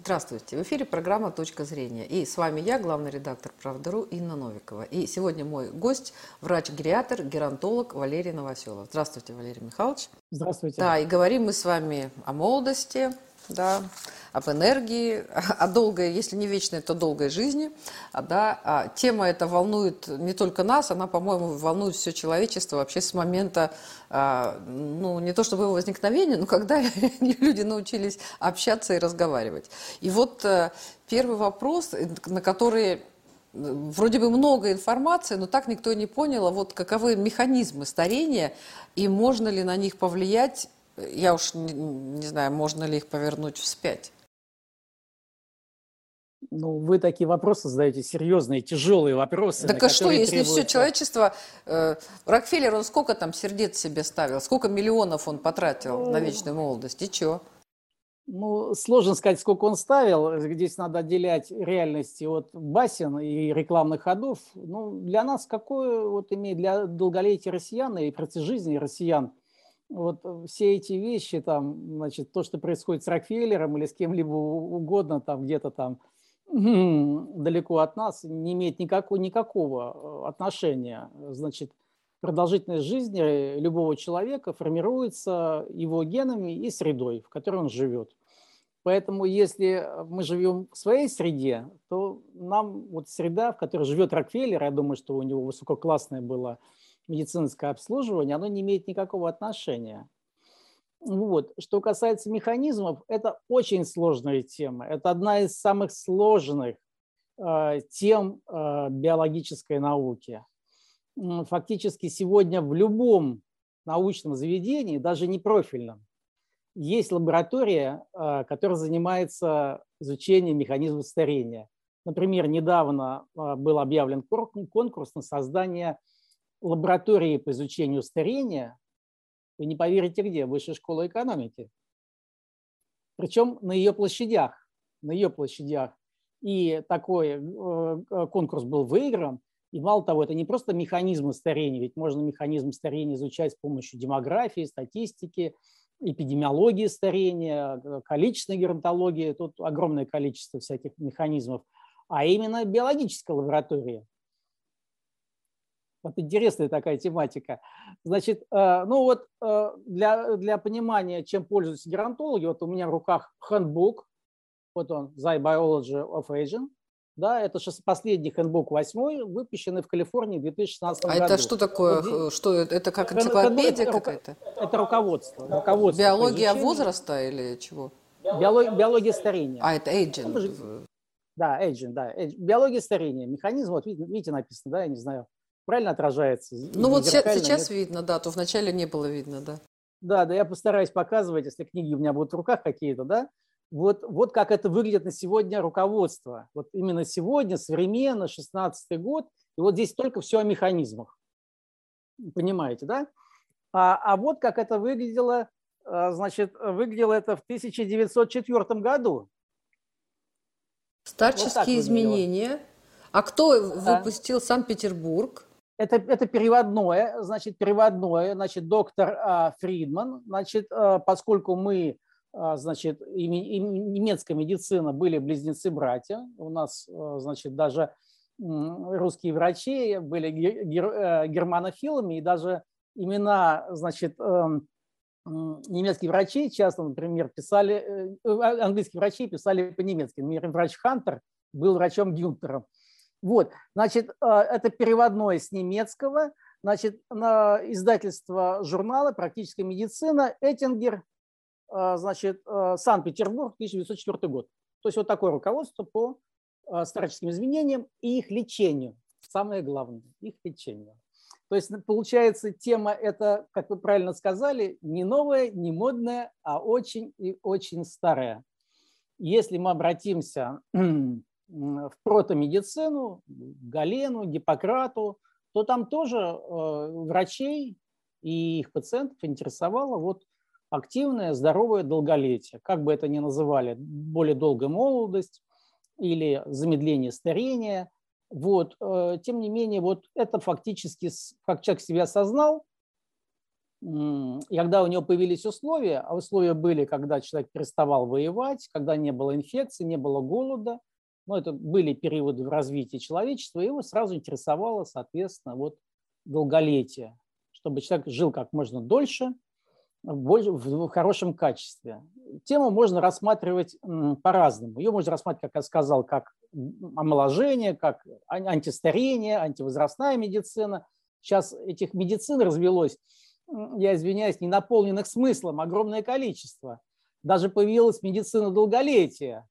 Здравствуйте. В эфире программа «Точка зрения». И с вами я, главный редактор «Правдару» Инна Новикова. И сегодня мой гость – врач-гериатр, геронтолог Валерий Новоселов. Здравствуйте, Валерий Михайлович. Здравствуйте. Да, и говорим мы с вами о молодости, да, об энергии, о долгой, если не вечной, то долгой жизни. А, да, а тема эта волнует не только нас, она, по-моему, волнует все человечество вообще с момента, а, ну, не то чтобы его возникновения, но когда люди научились общаться и разговаривать. И вот э, первый вопрос, на который э, вроде бы много информации, но так никто не понял, а вот каковы механизмы старения и можно ли на них повлиять я уж не, не знаю, можно ли их повернуть вспять. Ну, вы такие вопросы задаете, серьезные, тяжелые вопросы. Так а что, если требуются... все человечество... Э, Рокфеллер, он сколько там сердец себе ставил? Сколько миллионов он потратил ну, на вечную молодость? И что? Ну, сложно сказать, сколько он ставил. Здесь надо отделять реальности от басен и рекламных ходов. Ну, для нас какое вот имеет для долголетия россиян и против жизни россиян – вот э, все эти вещи, там, значит, то, что происходит с Рокфеллером или с кем-либо угодно, там где-то там далеко от нас, не имеет никакого, никакого э, отношения. Значит, продолжительность жизни любого человека формируется его генами и средой, в которой он живет. Поэтому если мы живем в своей среде, то нам вот среда, в которой живет Рокфеллер, я думаю, что у него высококлассная была медицинское обслуживание, оно не имеет никакого отношения. Вот. Что касается механизмов, это очень сложная тема. Это одна из самых сложных э, тем э, биологической науки. Фактически сегодня в любом научном заведении, даже не профильном, есть лаборатория, э, которая занимается изучением механизмов старения. Например, недавно был объявлен конкурс на создание лаборатории по изучению старения, вы не поверите где, Высшая школа экономики. Причем на ее площадях, на ее площадях. И такой э, конкурс был выигран. И мало того, это не просто механизмы старения, ведь можно механизм старения изучать с помощью демографии, статистики, эпидемиологии старения, количественной геронтологии, тут огромное количество всяких механизмов, а именно биологическая лаборатория. Вот интересная такая тематика. Значит, э, ну вот э, для, для понимания, чем пользуются геронтологи, вот у меня в руках handbook, вот он, Zy Biology of Aging, да, это последний хендбук восьмой, выпущенный в Калифорнии в 2016 а году. А это что такое? Вот, что это? Это как энциклопедия это, какая-то? Это руководство. руководство Биология возраста или чего? Биология, биология старения. А, это aging. Да, aging, да. Биология старения. Механизм, вот видите написано, да, я не знаю, правильно отражается? Ну вот сейчас нет? видно, да, то вначале не было видно, да. Да, да, я постараюсь показывать, если книги у меня будут в руках какие-то, да. Вот, вот как это выглядит на сегодня руководство. Вот именно сегодня, современно, 16 год, и вот здесь только все о механизмах. Понимаете, да? А, а вот как это выглядело, а, значит, выглядело это в 1904 году. Старческие вот изменения. А кто да. выпустил Санкт-Петербург? Это, это переводное, значит, переводное, значит, доктор а, Фридман, значит, а, поскольку мы, а, значит, и, и немецкая медицина были близнецы-братья, у нас, значит, даже русские врачи были гер, э, германофилами, и даже имена, значит, эм, немецкие врачи часто, например, писали, э, английские врачи писали по-немецки. Например, врач Хантер был врачом Гюнтером. Вот, значит, э, это переводное с немецкого, значит, на издательство журнала «Практическая медицина», Эттингер, э, значит, э, Санкт-Петербург, 1904 год. То есть вот такое руководство по старческим изменениям и их лечению. Самое главное, их лечению. То есть получается тема это, как вы правильно сказали, не новая, не модная, а очень и очень старая. Если мы обратимся в протомедицину, Галену, Гиппократу, то там тоже э, врачей и их пациентов интересовало вот активное, здоровое долголетие. Как бы это ни называли, более долгая молодость или замедление старения. Вот. Э, тем не менее, вот это фактически, как человек себя осознал, когда у него появились условия, а условия были, когда человек переставал воевать, когда не было инфекции, не было голода, ну, это были периоды в развитии человечества, его сразу интересовало, соответственно, вот долголетие, чтобы человек жил как можно дольше, в хорошем качестве. Тему можно рассматривать по-разному. Ее можно рассматривать, как я сказал, как омоложение, как антистарение, антивозрастная медицина. Сейчас этих медицин развелось, я извиняюсь, не наполненных смыслом огромное количество. Даже появилась медицина долголетия.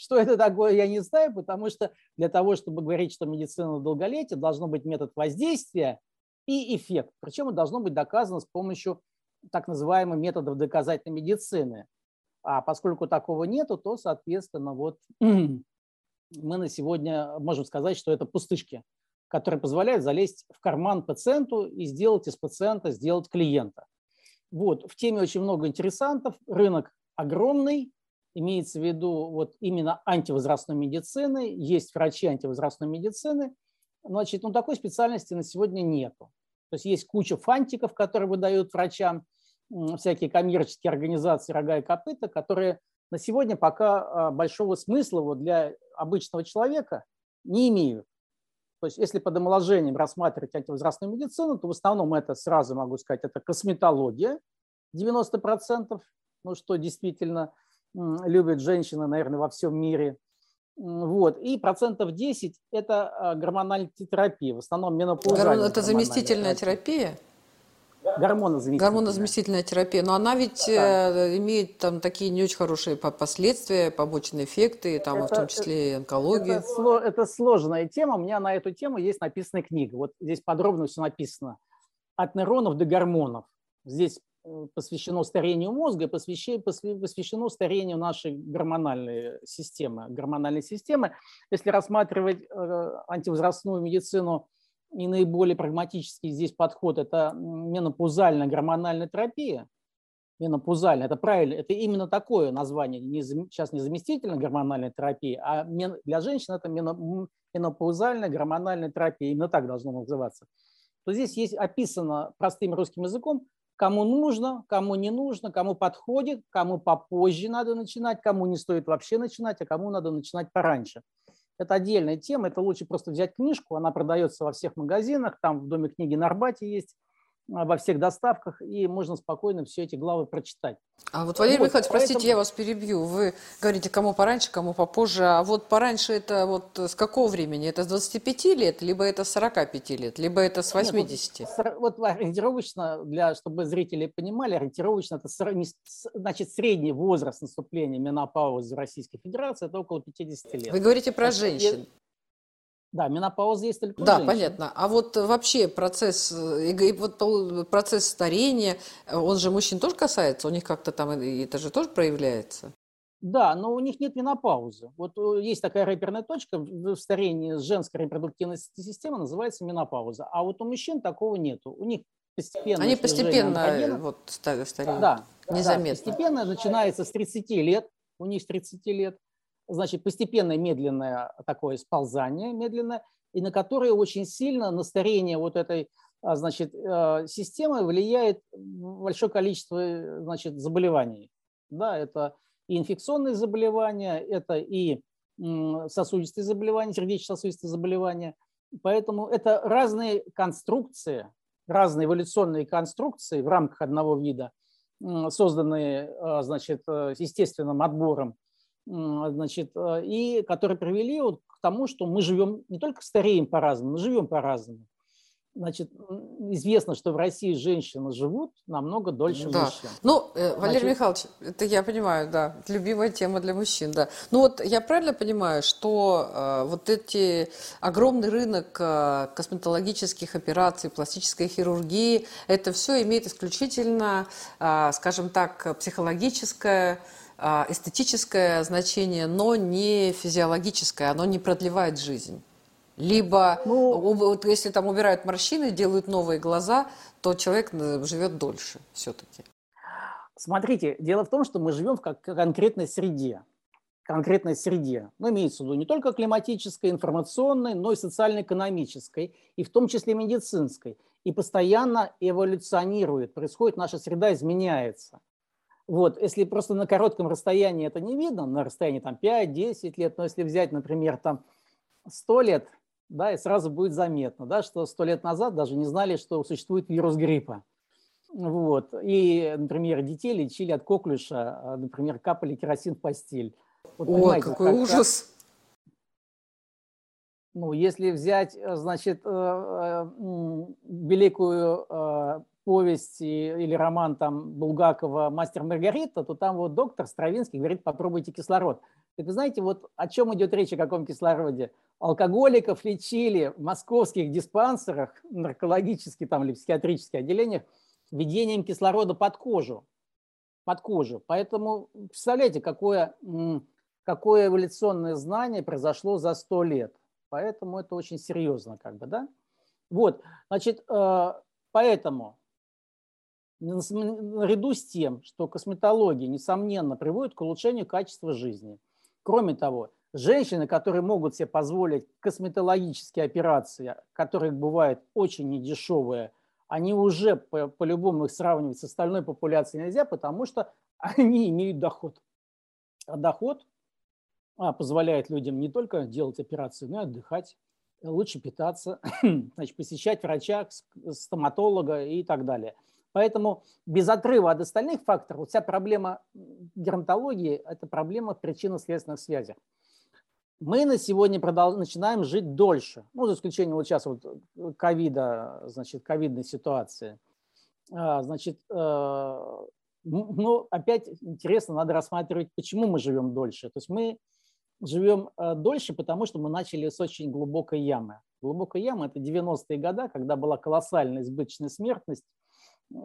Что это такое, я не знаю, потому что для того, чтобы говорить, что медицина долголетия, должно быть метод воздействия и эффект. Причем это должно быть доказано с помощью так называемых методов доказательной медицины. А поскольку такого нету, то, соответственно, вот мы на сегодня можем сказать, что это пустышки, которые позволяют залезть в карман пациенту и сделать из пациента, сделать клиента. Вот, в теме очень много интересантов, рынок огромный, имеется в виду вот именно антивозрастной медицины, есть врачи антивозрастной медицины, значит, ну такой специальности на сегодня нету. То есть есть куча фантиков, которые выдают врачам, всякие коммерческие организации «Рога и копыта», которые на сегодня пока а, большого смысла вот для обычного человека не имеют. То есть если под омоложением рассматривать антивозрастную медицину, то в основном это, сразу могу сказать, это косметология, 90%, ну что действительно любят женщины, наверное, во всем мире – вот. И процентов 10 – это а, гормональная терапия, в основном менопаузальная. Это заместительная терапия? Гормонозаместительная. Гормонозаместительная терапия. Но она ведь да. Э, имеет там такие не очень хорошие последствия, побочные эффекты, там, это, в том числе и онкология. Это, это сложная тема. У меня на эту тему есть написана книга. Вот здесь подробно все написано. От нейронов до гормонов. Здесь Э, посвящено старению мозга, посвящено старению нашей гормональной системы. Гормональной системы. Если рассматривать э, антивозрастную медицину и наиболее прагматический здесь подход – это менопаузальная гормональная терапия, менопаузальная, это правильно, это именно такое название, не, сейчас не заместительная гормональная терапия, а для женщин это менопаузальная гормональная терапия, именно так должно называться. То здесь есть описано простым русским языком, кому нужно, кому не нужно, кому подходит, кому попозже надо начинать, кому не стоит вообще начинать, а кому надо начинать пораньше. Это отдельная тема, это лучше просто взять книжку, она продается во всех магазинах, там в Доме книги на Арбате есть, во всех доставках, и можно спокойно все эти главы прочитать. А вот, Валерий вот, Михайлович, поэтому... простите, я вас перебью. Вы говорите, кому пораньше, кому попозже. А вот пораньше это вот с какого времени? Это с 25 лет, либо это с 45 лет, либо это с 80? Нет, вот, вот ориентировочно, для, чтобы зрители понимали, ориентировочно это значит средний возраст наступления менопаузы в Российской Федерации это около 50 лет. Вы говорите про женщин. Да, менопауза есть только Да, женщин. понятно. А вот вообще процесс, и вот процесс старения, он же мужчин тоже касается? У них как-то там это же тоже проявляется? Да, но у них нет менопаузы. Вот э, есть такая рэперная точка в старении женской репродуктивной системы, называется менопауза. А вот у мужчин такого нету. У них постепенно... Они постепенно вот стареют. Да, незаметно. Да, постепенно начинается с 30 лет, у них с 30 лет значит, постепенное медленное такое сползание, медленное, и на которое очень сильно на старение вот этой а, значит, э, системы влияет большое количество значит, заболеваний. Да, это и инфекционные заболевания, это и сосудистые заболевания, сердечно-сосудистые заболевания. Поэтому это разные конструкции, разные эволюционные конструкции в рамках одного вида, созданные а, значит, э, естественным отбором значит, э, и которые привели вот к тому, что мы живем, не только стареем по-разному, мы живем по-разному. Значит, известно, что в России женщины живут намного дольше да. мужчин. Ну, э, Валерий Значит, Михайлович, это я понимаю, да, любимая тема для мужчин, да. Ну вот я правильно понимаю, что э, вот эти огромный рынок э, косметологических операций, пластической хирургии, это все имеет исключительно, э, скажем так, психологическое эстетическое значение, но не физиологическое, оно не продлевает жизнь. Либо, ну, вот если там убирают морщины, делают новые глаза, то человек э, живет дольше все-таки. Смотрите, дело в том, что мы живем в конкретной среде. конкретной среде. Ну, имеется в виду не только климатической, информационной, но и социально-экономической, и в том числе медицинской. И постоянно эволюционирует, происходит, наша среда изменяется. Вот, если просто на коротком расстоянии это не видно, на расстоянии там 5-10 лет, но если взять, например, там 100 лет, да, и сразу будет заметно, да, что 100 лет назад даже не знали, что существует вирус гриппа. Вот. И, например, детей лечили от коклюша, а, например, капали керосин в постель. Вот, Ой, какой как, ужас! Ну, если взять, э, значит, э, э, великую повесть или роман там Булгакова «Мастер Маргарита», то там вот доктор Стравинский говорит, попробуйте кислород. Так вы знаете, вот о чем идет речь, о каком кислороде? Алкоголиков лечили в московских диспансерах, наркологических там или психиатрических отделениях введением кислорода под кожу. Под кожу. Поэтому представляете, какое, какое эволюционное знание произошло за сто лет. Поэтому это очень серьезно, как бы, да? Вот, значит, э, поэтому наряду с тем, что косметология, несомненно, приводит к улучшению качества жизни. Кроме того, женщины, которые могут себе позволить косметологические операции, которые бывают очень недешевые, они уже по-любому их сравнивать с остальной популяцией нельзя, потому что они имеют доход. А доход а, позволяет людям не только делать операции, но и отдыхать, лучше питаться, значит, посещать врача, стоматолога и так далее. Поэтому без отрыва от остальных факторов вся проблема геронтологии – это проблема причинно-следственных связей. Мы на сегодня продол- начинаем жить дольше, ну, за исключением вот сейчас вот ковида, значит, ковидной ситуации. А, значит, э, ну, опять интересно, надо рассматривать, почему мы живем дольше. То есть мы живем э, дольше, потому что мы начали с очень глубокой ямы. Глубокая яма – это 90-е годы, когда была колоссальная избыточная смертность,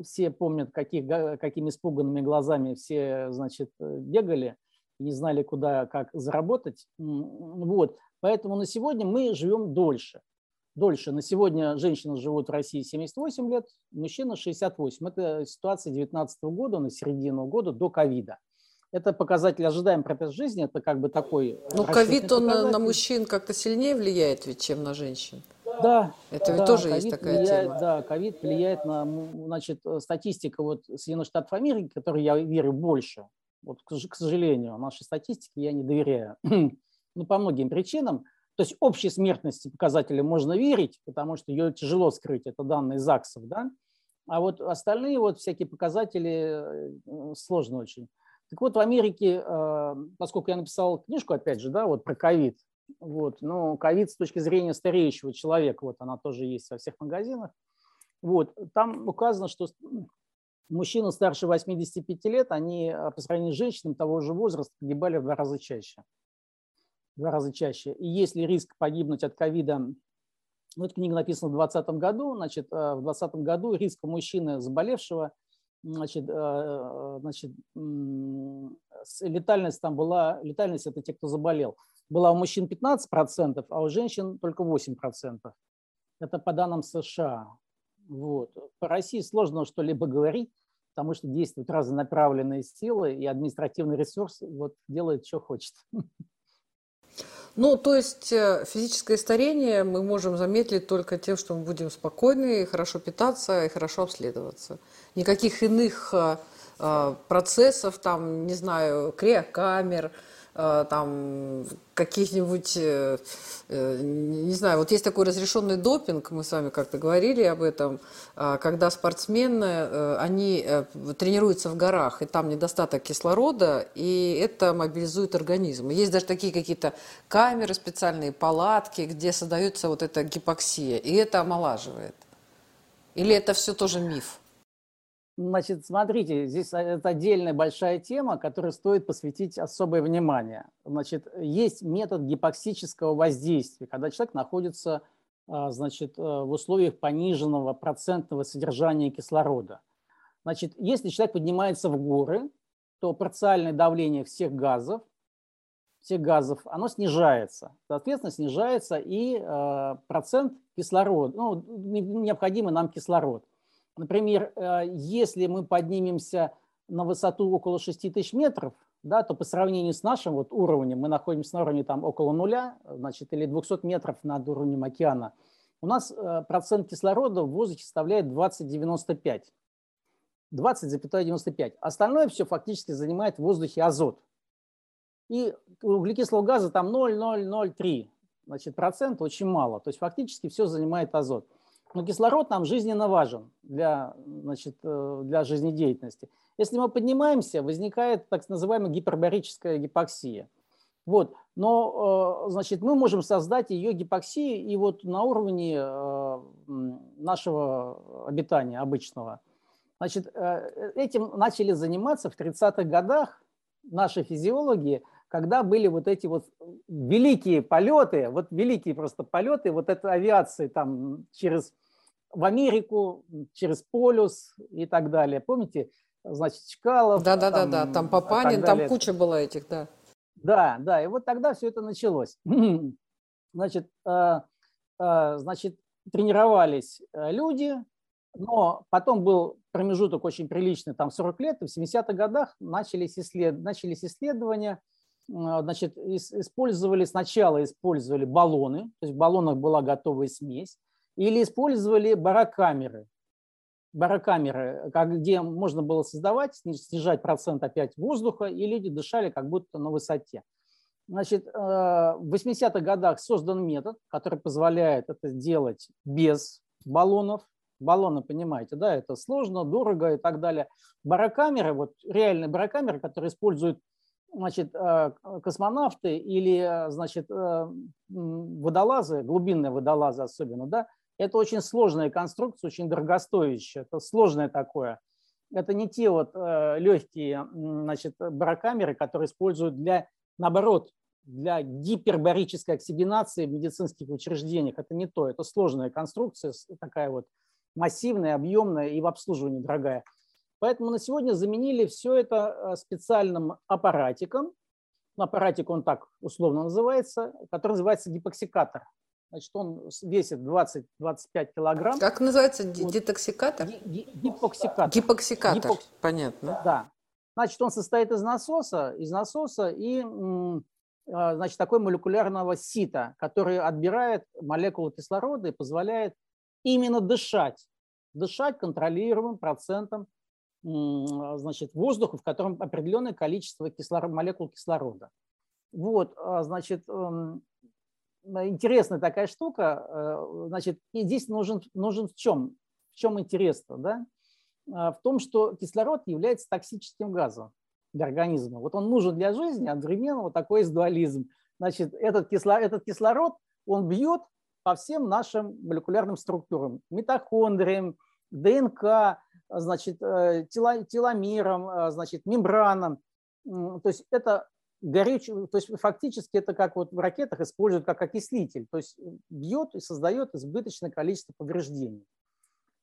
все помнят, каких, какими испуганными глазами все, значит, бегали, не знали, куда, как заработать. Вот. Поэтому на сегодня мы живем дольше. Дольше. На сегодня женщины живут в России 78 лет, мужчина 68. Это ситуация 2019 года, на середину года, до ковида. Это показатель ожидаем протез жизни, это как бы такой... Ну, ковид, он на мужчин как-то сильнее влияет ведь, чем на женщин. Да. Это да, тоже есть такая влияет, тема. Да, ковид влияет на, значит, статистика вот Соединенных Штатов Америки, которой я верю больше. Вот, к сожалению, нашей статистике я не доверяю. ну, по многим причинам. То есть общей смертности показатели можно верить, потому что ее тяжело скрыть, это данные ЗАГСов, да? А вот остальные вот всякие показатели э, сложно очень. Так вот, в Америке, э, поскольку я написал книжку, опять же, да, вот про ковид, вот. Но ковид с точки зрения стареющего человека, вот она тоже есть во всех магазинах. Вот. Там указано, что мужчины старше 85 лет, они а, по сравнению с женщинами того же возраста погибали в два раза чаще. В два раза чаще. И если риск погибнуть от ковида, ну, эта книга написана в 2020 году, значит, а, в 2020 году риск у мужчины заболевшего, значит, а, значит, летальность там была, летальность это те, кто заболел, была у мужчин 15%, а у женщин только 8%. Это по данным США. Вот. По России сложно что-либо говорить, потому что действуют разнонаправленные силы, и административный ресурс вот, делает, что хочет. Ну, то есть э, физическое старение мы можем заметить только тем, что мы будем спокойны, хорошо питаться и хорошо обследоваться. Никаких иных э, э, процессов, там, не знаю, криокамер, Э, там каких-нибудь, э, э, не знаю, вот есть такой разрешенный допинг, мы с вами как-то говорили об этом, когда спортсмены, они тренируются в горах, и там недостаток кислорода, и это мобилизует организм. Есть даже такие какие-то камеры, специальные палатки, где создается вот эта гипоксия, и это омолаживает. Или это все тоже миф? Значит, смотрите, здесь это отдельная большая тема, которой стоит посвятить особое внимание. Значит, есть метод гипоксического воздействия, когда человек находится а, значит, э, в условиях пониженного процентного содержания кислорода. Значит, если человек поднимается в горы, то парциальное давление всех газов, всех газов, оно снижается. Соответственно, снижается и э, процент кислорода, ну, необходимый нам кислород – Например, э, если мы поднимемся на высоту около 6 тысяч метров, да, то по сравнению с нашим вот уровнем, мы находимся на уровне там около нуля, значит, или 200 метров над уровнем океана, у нас э, процент кислорода в воздухе составляет 20,95. 20,95. Остальное все фактически занимает в воздухе азот. И углекислого газа там 0,003 значит, процент, очень мало. То есть фактически все занимает азот. Но кислород нам жизненно важен для, значит, э, для жизнедеятельности. Если мы поднимаемся, возникает так называемая гипербарическая гипоксия. Вот. Но, э, значит, мы можем создать ее гипоксию и вот на уровне э, нашего обитания обычного. Значит, этим начали заниматься в 30-х годах наши физиологи – когда были вот эти вот великие полеты, вот великие просто полеты, вот этой авиации там через в Америку, через полюс и так далее. Помните, значит, Чкалов. Да, да, да, да, там Папанин, там куча была этих, да. Да, да, и вот тогда все это началось. Значит, э, э, значит, тренировались э, люди, но потом был промежуток очень приличный, там 40 лет, и в 70-х годах начались, исслед... начались исследования – значит, использовали, сначала использовали баллоны, то есть в баллонах была готовая смесь, или использовали барокамеры, барокамеры, где можно было создавать, снижать процент опять воздуха, и люди дышали как будто на высоте. Значит, э, в 80-х годах создан метод, который позволяет это делать без баллонов. Баллоны, понимаете, да, это сложно, дорого и так далее. Барокамеры, вот реальные барокамеры, которые используют значит, э, космонавты или, э, значит, водолазы, глубинные водолазы особенно, да, это очень сложная конструкция, очень дорогостоящая, это сложное такое. Это не те вот легкие, значит, барокамеры, которые используют для, наоборот, для гипербарической оксигенации в медицинских учреждениях. Это не то, это сложная конструкция, такая вот массивная, объемная и в обслуживании дорогая. Поэтому на сегодня заменили все это э, специальным аппаратиком. Аппаратик он так условно называется, который называется гипоксикатор. Значит, он весит 20-25 килограмм. Как называется? Вот. Детоксикатор? Гипоксикатор. Гипоксикатор, Гипокс... понятно. Да. Значит, он состоит из насоса, из насоса и а, значит, такой молекулярного сита, который отбирает молекулы кислорода и позволяет именно дышать. Дышать контролируемым процентом а, значит, воздуха, в котором определенное количество кислород, молекул кислорода. Вот, а, значит, эм, интересная такая штука. Э, значит, и здесь нужен, нужен в чем? В чем интерес-то, да? А, в том, что кислород является токсическим газом для организма. Вот он нужен для жизни, одновременно вот такой есть дуализм. Значит, этот кислород, этот кислород, он бьет по всем нашим молекулярным структурам, митохондриям, ДНК, значит, э, теломером, э, значит, мембранам. То есть это горючий, то есть фактически это как вот в ракетах используют как окислитель, то есть бьет и создает избыточное количество повреждений.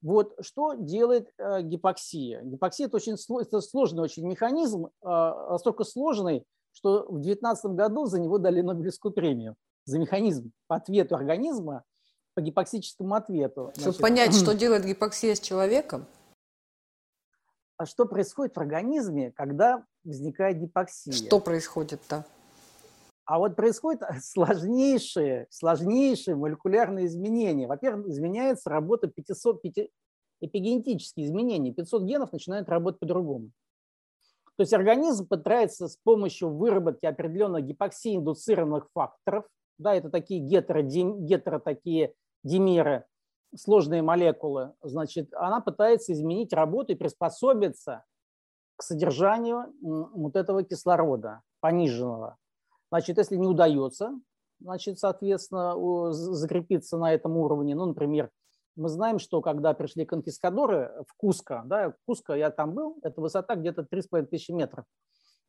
Вот что делает э, гипоксия? Гипоксия – это очень это сложный очень механизм, настолько сложный, что в 2019 году за него дали Нобелевскую премию за механизм по ответу организма по гипоксическому ответу. Чтобы понять, что делает гипоксия с человеком? А что происходит в организме, когда возникает гипоксия? Что происходит-то? А вот происходят сложнейшие, сложнейшие молекулярные изменения. Во-первых, изменяется работа 500, 5, эпигенетические изменения. 500 генов начинают работать по-другому. То есть организм пытается с помощью выработки определенных гипоксии-индуцированных факторов, да, это такие гетеро, гетеро такие димеры, сложные молекулы, значит, она пытается изменить работу и приспособиться к содержанию вот этого кислорода пониженного. Значит, если не удается, значит, соответственно, закрепиться на этом уровне, ну, например, мы знаем, что когда пришли конкискадоры в Куско, да, Куско, я там был, это высота где-то 3,5 тысячи метров,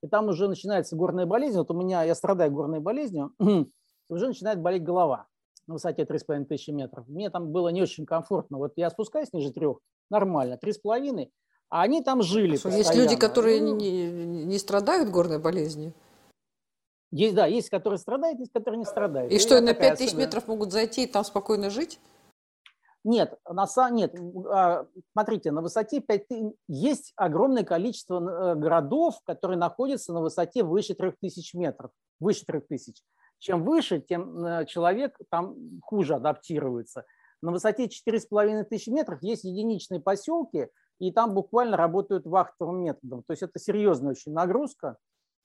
и там уже начинается горная болезнь, вот у меня, я страдаю горной болезнью, уже начинает болеть голова на высоте 3,5 тысячи метров. Мне там было не очень комфортно. Вот я спускаюсь ниже трех, нормально, 3,5, а они там жили Что, Есть люди, которые ну, не, не страдают горной болезнью? Есть, да, есть, которые страдают, есть, которые не страдают. И, и что, на 5 тысяч метров могут зайти и там спокойно жить? Нет, на самом нет. А, смотрите, на высоте 5000 есть огромное количество э, городов, которые находятся на высоте выше 3000 метров. Выше 3000. Чем выше, тем э, человек там хуже адаптируется. На высоте 4500 метров есть единичные поселки, и там буквально работают вахтовым методом. То есть это серьезная очень нагрузка.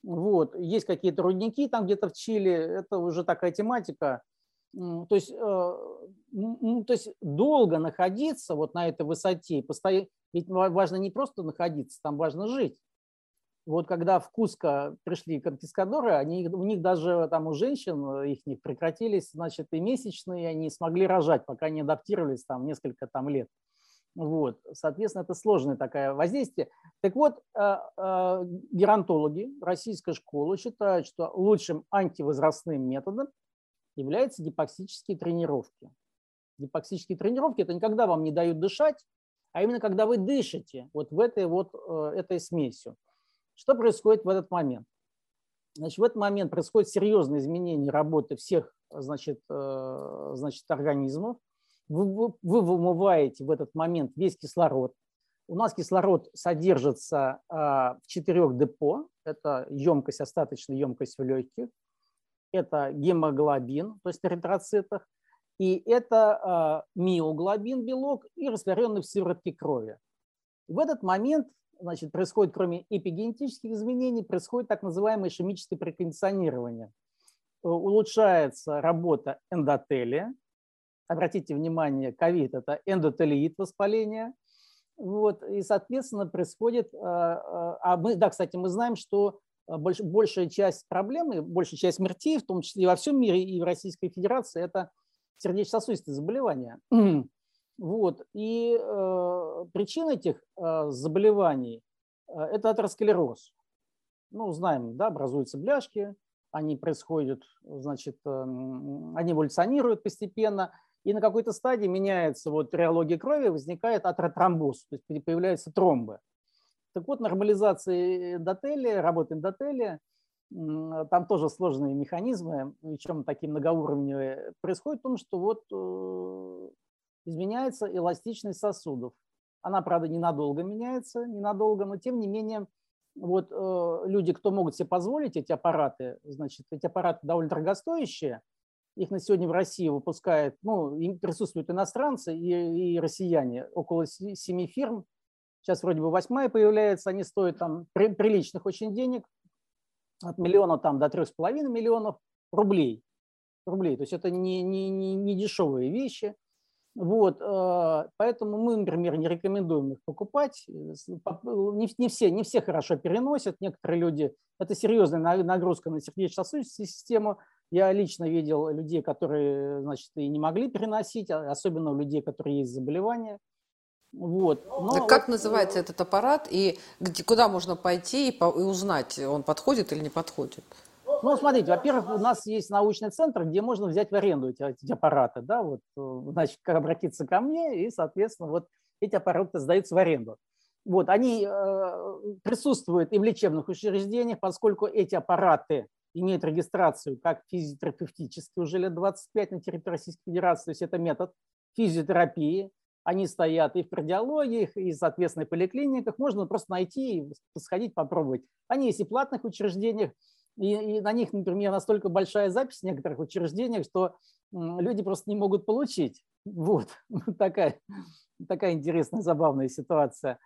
Вот. Есть какие-то рудники там где-то в Чили, это уже такая тематика – то есть, э, то есть долго находиться вот на этой высоте, постоянно, ведь важно не просто находиться, там важно жить. Вот когда в Куско пришли конкискадоры, они, у них даже там у женщин э, их них прекратились, значит, и месячные, они смогли рожать, пока не адаптировались там несколько там лет. Вот, соответственно, это сложное такое воздействие. Так вот, э, геронтологи российской школы считают, что лучшим антивозрастным методом являются гипоксические тренировки. Гипоксические тренировки – это не когда вам не дают дышать, а именно когда вы дышите вот в этой вот э, этой смесью. Что происходит в этот момент? Значит, в этот момент происходит серьезное изменение работы всех значит, э, значит, организмов. Вы, вы вымываете в этот момент весь кислород. У нас кислород содержится э, в четырех депо. Это емкость, остаточная емкость в легких это гемоглобин, то есть эритроцитах, и это а, миоглобин, белок, и растворенный в сыворотке крови. В этот момент значит, происходит, кроме эпигенетических изменений, происходит так называемое ишемическое прекондиционирование. Э, улучшается работа эндотелия. Обратите внимание, ковид – это эндотелиит воспаления. Вот, и, соответственно, происходит… А, а, а мы, да, кстати, мы знаем, что больш, большая часть проблемы, большая часть смертей, в том числе и во всем мире, и в Российской Федерации, это сердечно-сосудистые заболевания. Вот. И э, причина этих э, заболеваний э, – это атеросклероз. Ну, знаем, да, образуются бляшки, они происходят, значит, э, они эволюционируют постепенно, и на какой-то стадии меняется вот реология крови, возникает атеротромбоз, то есть появляются тромбы. Так вот, нормализация эндотелия, работа эндотелия, там тоже сложные механизмы, причем такие многоуровневые, происходит в том, что вот э, изменяется эластичность сосудов. Она, правда, ненадолго меняется, ненадолго, но тем не менее вот э, люди, кто могут себе позволить эти аппараты, значит, эти аппараты довольно дорогостоящие, их на сегодня в России выпускают, ну, присутствуют иностранцы и, и россияне, около семи фирм, Сейчас вроде бы восьмая появляется, они стоят там приличных очень денег, от миллиона там до трех с половиной миллионов рублей. рублей. То есть это не, не, не, не дешевые вещи. Вот, э, поэтому мы, например, не рекомендуем их покупать. Не, не, все, не все хорошо переносят. Некоторые люди, это серьезная нагрузка на сердечно-сосудистую систему. Я лично видел людей, которые значит, и не могли переносить, а особенно у людей, которые есть заболевания. Вот. Но так как вот, называется этот аппарат и куда можно пойти и, по, и узнать, он подходит или не подходит? Ну, смотрите, во-первых, у нас есть научный центр, где можно взять в аренду эти, эти аппараты, да, вот, э, значит, обратиться ко мне, и, соответственно, вот эти аппараты сдаются в аренду. Вот, они э, присутствуют и в лечебных учреждениях, поскольку эти аппараты имеют регистрацию как физиотерапевтические уже лет 25 на территории Российской Федерации, то есть это метод физиотерапии, они стоят и в кардиологиях, и, соответственно, в поликлиниках. Можно просто найти, сходить, попробовать. Они есть и в платных учреждениях, и, и на них, например, настолько большая запись в некоторых учреждениях, что люди просто не могут получить. Вот такая, такая интересная, забавная ситуация.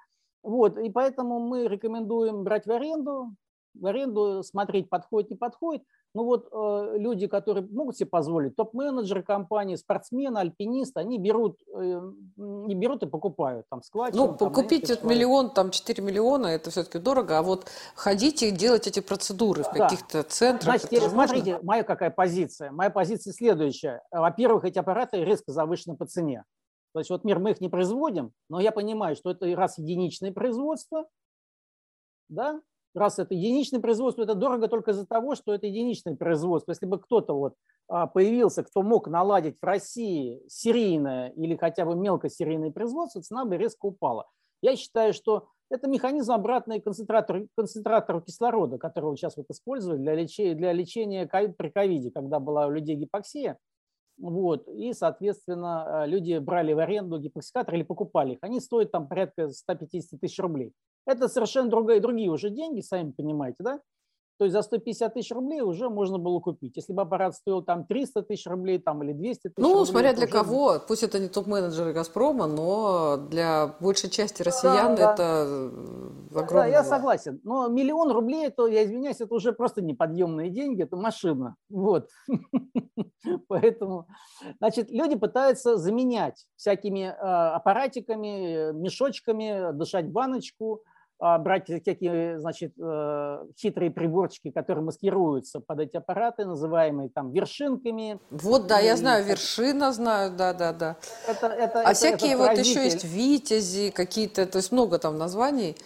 Вот, и поэтому мы рекомендуем брать в аренду, в аренду смотреть, подходит, не подходит. Ну вот э, люди, которые могут себе позволить, топ-менеджеры компании, спортсмены, альпинисты, они берут, э, не берут и покупают там склад. Ну, там, купить миллион, там 4 миллиона, это все-таки дорого, а вот ходите делать эти процедуры в каких-то центрах. Значит, смотрите, можно? моя какая позиция. Моя позиция следующая. Во-первых, эти аппараты резко завышены по цене. То есть вот мир мы их не производим, но я понимаю, что это раз единичное производство, да, раз это единичное производство, это дорого только из-за того, что это единичное производство. Если бы кто-то вот а, появился, кто мог наладить в России серийное или хотя бы мелкосерийное производство, цена бы резко упала. Я считаю, что это механизм обратный концентратор, концентратору кислорода, который сейчас вот используют для лечения, для лечения при ковиде, когда была у людей гипоксия. Вот. И, соответственно, люди брали в аренду гипоксикаторы или покупали их. Они стоят там порядка 150 тысяч рублей. Это совершенно другие, другие уже деньги, сами понимаете, да? То есть за 150 тысяч рублей уже можно было купить. Если бы аппарат стоил там 300 тысяч рублей там, или 200 тысяч ну, рублей. Ну, смотря для уже... кого. Пусть это не топ-менеджеры «Газпрома», но для большей части россиян да, это да. огромное. Да, я согласен. Но миллион рублей, это, я извиняюсь, это уже просто неподъемные деньги, это машина. Вот. Поэтому, значит, люди пытаются заменять всякими а, аппаратиками, мешочками, дышать баночку, брать всякие, значит, э, хитрые приборчики, которые маскируются под эти аппараты, называемые там вершинками. Вот, да, я знаю, вершина знаю, да, да, да. Это, это, а это, всякие вот еще есть витязи какие-то, то есть много там названий.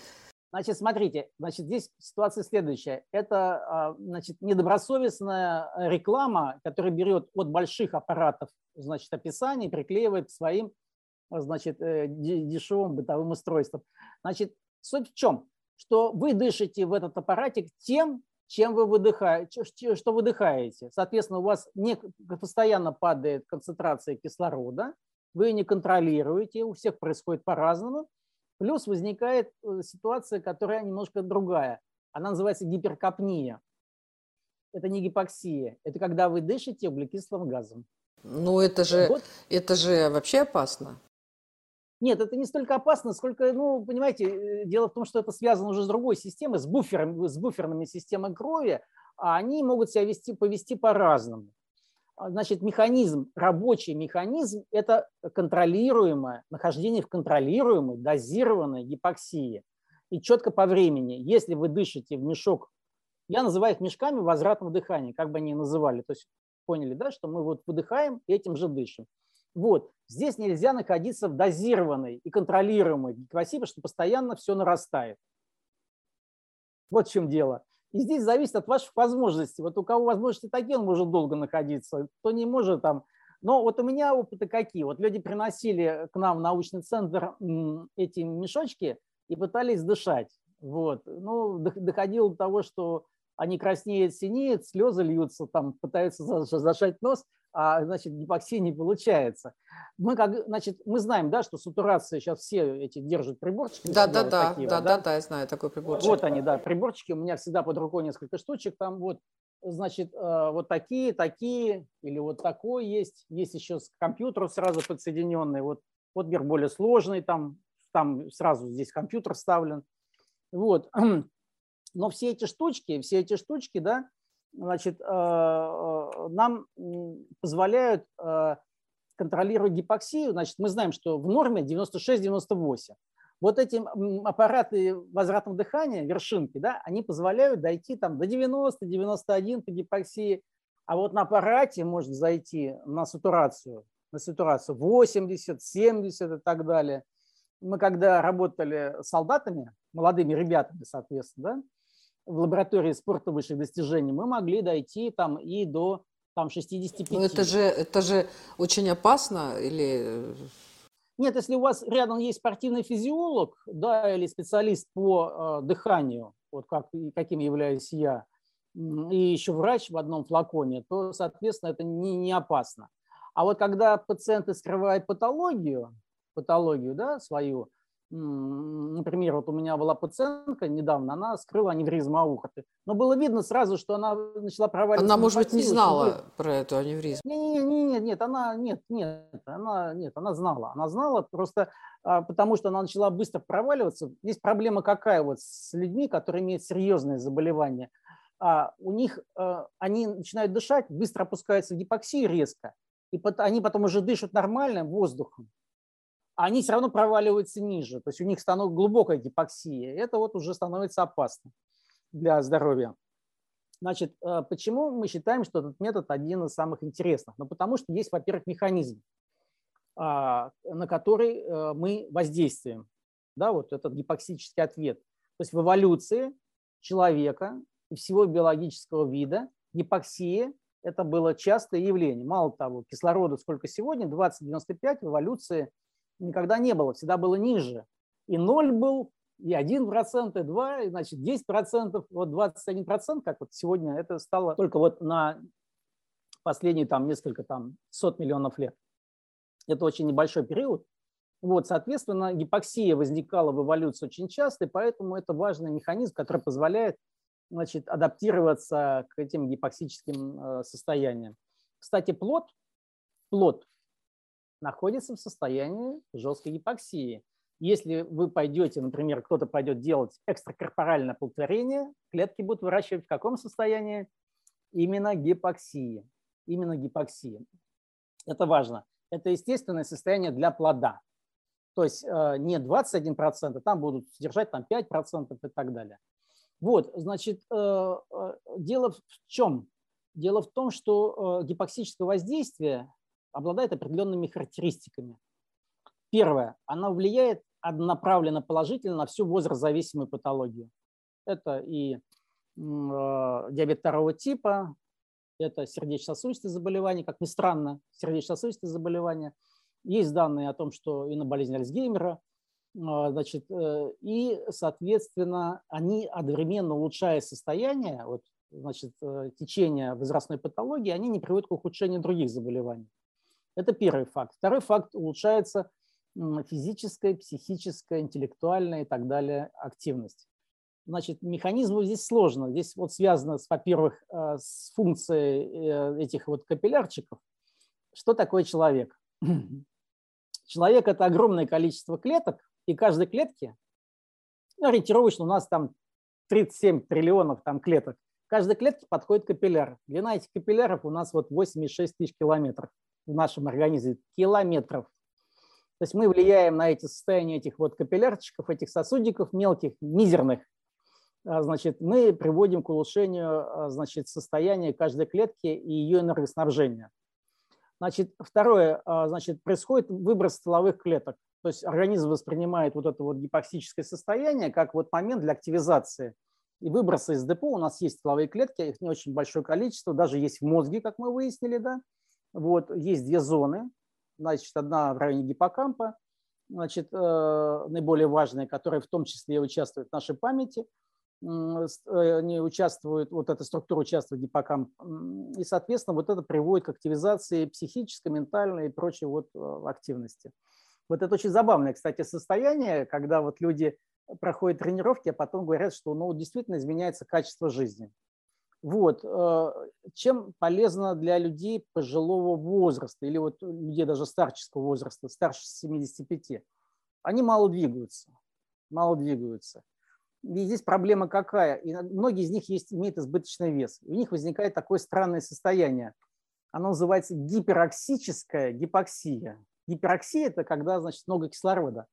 Значит, смотрите, значит, здесь ситуация следующая. Это, а, значит, недобросовестная реклама, которая берет от больших аппаратов, значит, описание, приклеивает к своим, значит, э, дешевым бытовым устройствам. Значит, Суть в чем? Что вы дышите в этот аппаратик тем, чем вы выдыхаете, что выдыхаете. Соответственно, у вас не, постоянно падает концентрация кислорода, вы не контролируете, у всех происходит по-разному. Плюс возникает э, ситуация, которая немножко другая. Она называется гиперкапния. Это не гипоксия. Это когда вы дышите углекислым газом. Ну, это же, вот. это же вообще опасно. Нет, это не столько опасно, сколько, ну, понимаете, э, дело в том, что это связано уже с другой системой, с, буфером, с буферными системами крови, а они могут себя вести, повести по-разному. А, значит, механизм, рабочий механизм – это контролируемое, нахождение в контролируемой, дозированной гипоксии. И четко по времени. Если вы дышите в мешок, я называю их мешками возвратного дыхания, как бы они ни называли. То есть поняли, да, что мы вот выдыхаем, этим же дышим. Вот. Здесь нельзя находиться в дозированной и контролируемой гипоксии, потому что постоянно все нарастает. Вот в чем дело. И здесь зависит от ваших возможностей. Вот у кого возможности такие, он может долго находиться, кто не может там. Но вот у меня опыты какие. Вот люди приносили к нам в научный центр эти мешочки и пытались дышать. Вот. Ну, доходило до того, что они краснеют, синеют, слезы льются, там пытаются зажать нос а значит гипоксия не получается. Мы, как, значит, мы знаем, да, что сатурация сейчас все эти держат приборчики. Да, да, да, такие, да, да, да, я знаю такой приборчик. Вот они, да, приборчики. У меня всегда под рукой несколько штучек. Там вот, значит, э, вот такие, такие, или вот такой есть. Есть еще с компьютером сразу подсоединенный. Вот, вот мир более сложный, там, там сразу здесь компьютер вставлен. Вот. Но все эти штучки, все эти штучки, да, значит, э, э, нам позволяют э, контролировать гипоксию. Значит, мы знаем, что в норме 96-98. Вот эти аппараты возвратного дыхания, вершинки, да, они позволяют дойти там, до 90-91 по гипоксии. А вот на аппарате можно зайти на сатурацию, на сатурацию 80, 70 и так далее. Мы когда работали с солдатами, молодыми ребятами, соответственно, да, в лаборатории спорта высших достижений, мы могли дойти там и до там, 65. Но это же, это же очень опасно или... Нет, если у вас рядом есть спортивный физиолог, да, или специалист по э, дыханию, вот как, каким являюсь я, и еще врач в одном флаконе, то, соответственно, это не, не опасно. А вот когда пациенты скрывают патологию, патологию да, свою, например, вот у меня была пациентка недавно, она скрыла аневризму аорты. Но было видно сразу, что она начала проваливаться. Она, может быть, не знала что... про эту аневризму. Нет, нет, нет, нет, она, нет, нет, она, нет, она знала. Она знала просто а, потому, что она начала быстро проваливаться. Здесь проблема какая вот с людьми, которые имеют серьезные заболевания. А, у них, а, они начинают дышать, быстро опускаются в гипоксию резко, и они потом уже дышат нормальным воздухом они все равно проваливаются ниже. То есть у них становится глубокая гипоксия. Это вот уже становится опасно для здоровья. Значит, э, почему мы считаем, что этот метод один из самых интересных? Ну, потому что есть, во-первых, механизм, а, на который э, мы воздействуем. Да, вот этот гипоксический ответ. То есть в эволюции человека и всего биологического вида гипоксия – это было частое явление. Мало того, кислорода сколько сегодня, 20-95 в эволюции – никогда не было, всегда было ниже. И ноль был, и 1%, и 2, и, значит, 10%, вот 21%, как вот сегодня это стало только вот на последние там несколько там сот миллионов лет. Это очень небольшой период. Вот, соответственно, гипоксия возникала в эволюции очень часто, и поэтому это важный механизм, который позволяет значит, адаптироваться к этим гипоксическим э, состояниям. Кстати, плод, плод находится в состоянии жесткой гипоксии. Если вы пойдете, например, кто-то пойдет делать экстракорпоральное оплодотворение, клетки будут выращивать в каком состоянии? Именно гипоксии. Именно гипоксии. Это важно. Это естественное состояние для плода. То есть э, не 21%, там будут содержать там 5% и так далее. Вот, значит, э, э, дело в чем? Дело в том, что гипоксическое воздействие обладает определенными характеристиками. Первое, оно влияет однонаправленно положительно на всю возрастзависимую патологию. Это и диабет второго типа, это сердечно-сосудистые заболевания, как ни странно, сердечно-сосудистые заболевания – есть данные о том, что и на болезнь Альцгеймера, а, значит, э, и, соответственно, они одновременно улучшая состояние, вот, значит, э, течение возрастной патологии, они не приводят к ухудшению других заболеваний. Это первый факт. Второй факт – улучшается физическая, психическая, интеллектуальная и так далее активность. Значит, механизм здесь сложно. Здесь вот связано, во-первых, э, с функцией этих вот капиллярчиков. Что такое человек? Человек – это огромное количество клеток, и каждой клетке, ну, ориентировочно у нас там 37 триллионов там клеток, каждой клетке подходит капилляр. Длина этих капилляров у нас вот 8,6 тысяч километров в нашем организме, километров. То есть мы влияем на эти состояния этих вот капиллярчиков, этих сосудиков мелких, мизерных. А, значит, мы приводим к улучшению а, значит, состояния каждой клетки и ее энергоснабжения. Значит, второе, а, значит, происходит выброс стволовых клеток. То есть организм воспринимает вот это вот гипоксическое состояние как вот момент для активизации. И выброса из депо у нас есть стволовые клетки, их не очень большое количество, даже есть в мозге, как мы выяснили, да. Вот, есть две зоны, значит, одна в районе гиппокампа, значит, э, наиболее важная, которая в том числе участвует в нашей памяти – Э, они участвуют, вот эта структура участвует в гиппокамп, и, соответственно, вот это приводит к активизации психической, ментальной и прочей вот э, активности. Вот это очень забавное, кстати, состояние, когда вот люди проходят тренировки, а потом говорят, что ну, действительно изменяется качество жизни. Вот. Э, чем полезно для людей пожилого возраста или вот людей даже старческого возраста, старше 75? Они мало двигаются, мало двигаются. И здесь проблема какая? И многие из них есть, имеют избыточный вес. У них возникает такое странное состояние. Оно называется гипероксическая гипоксия. Гипероксия – это когда значит, много кислорода.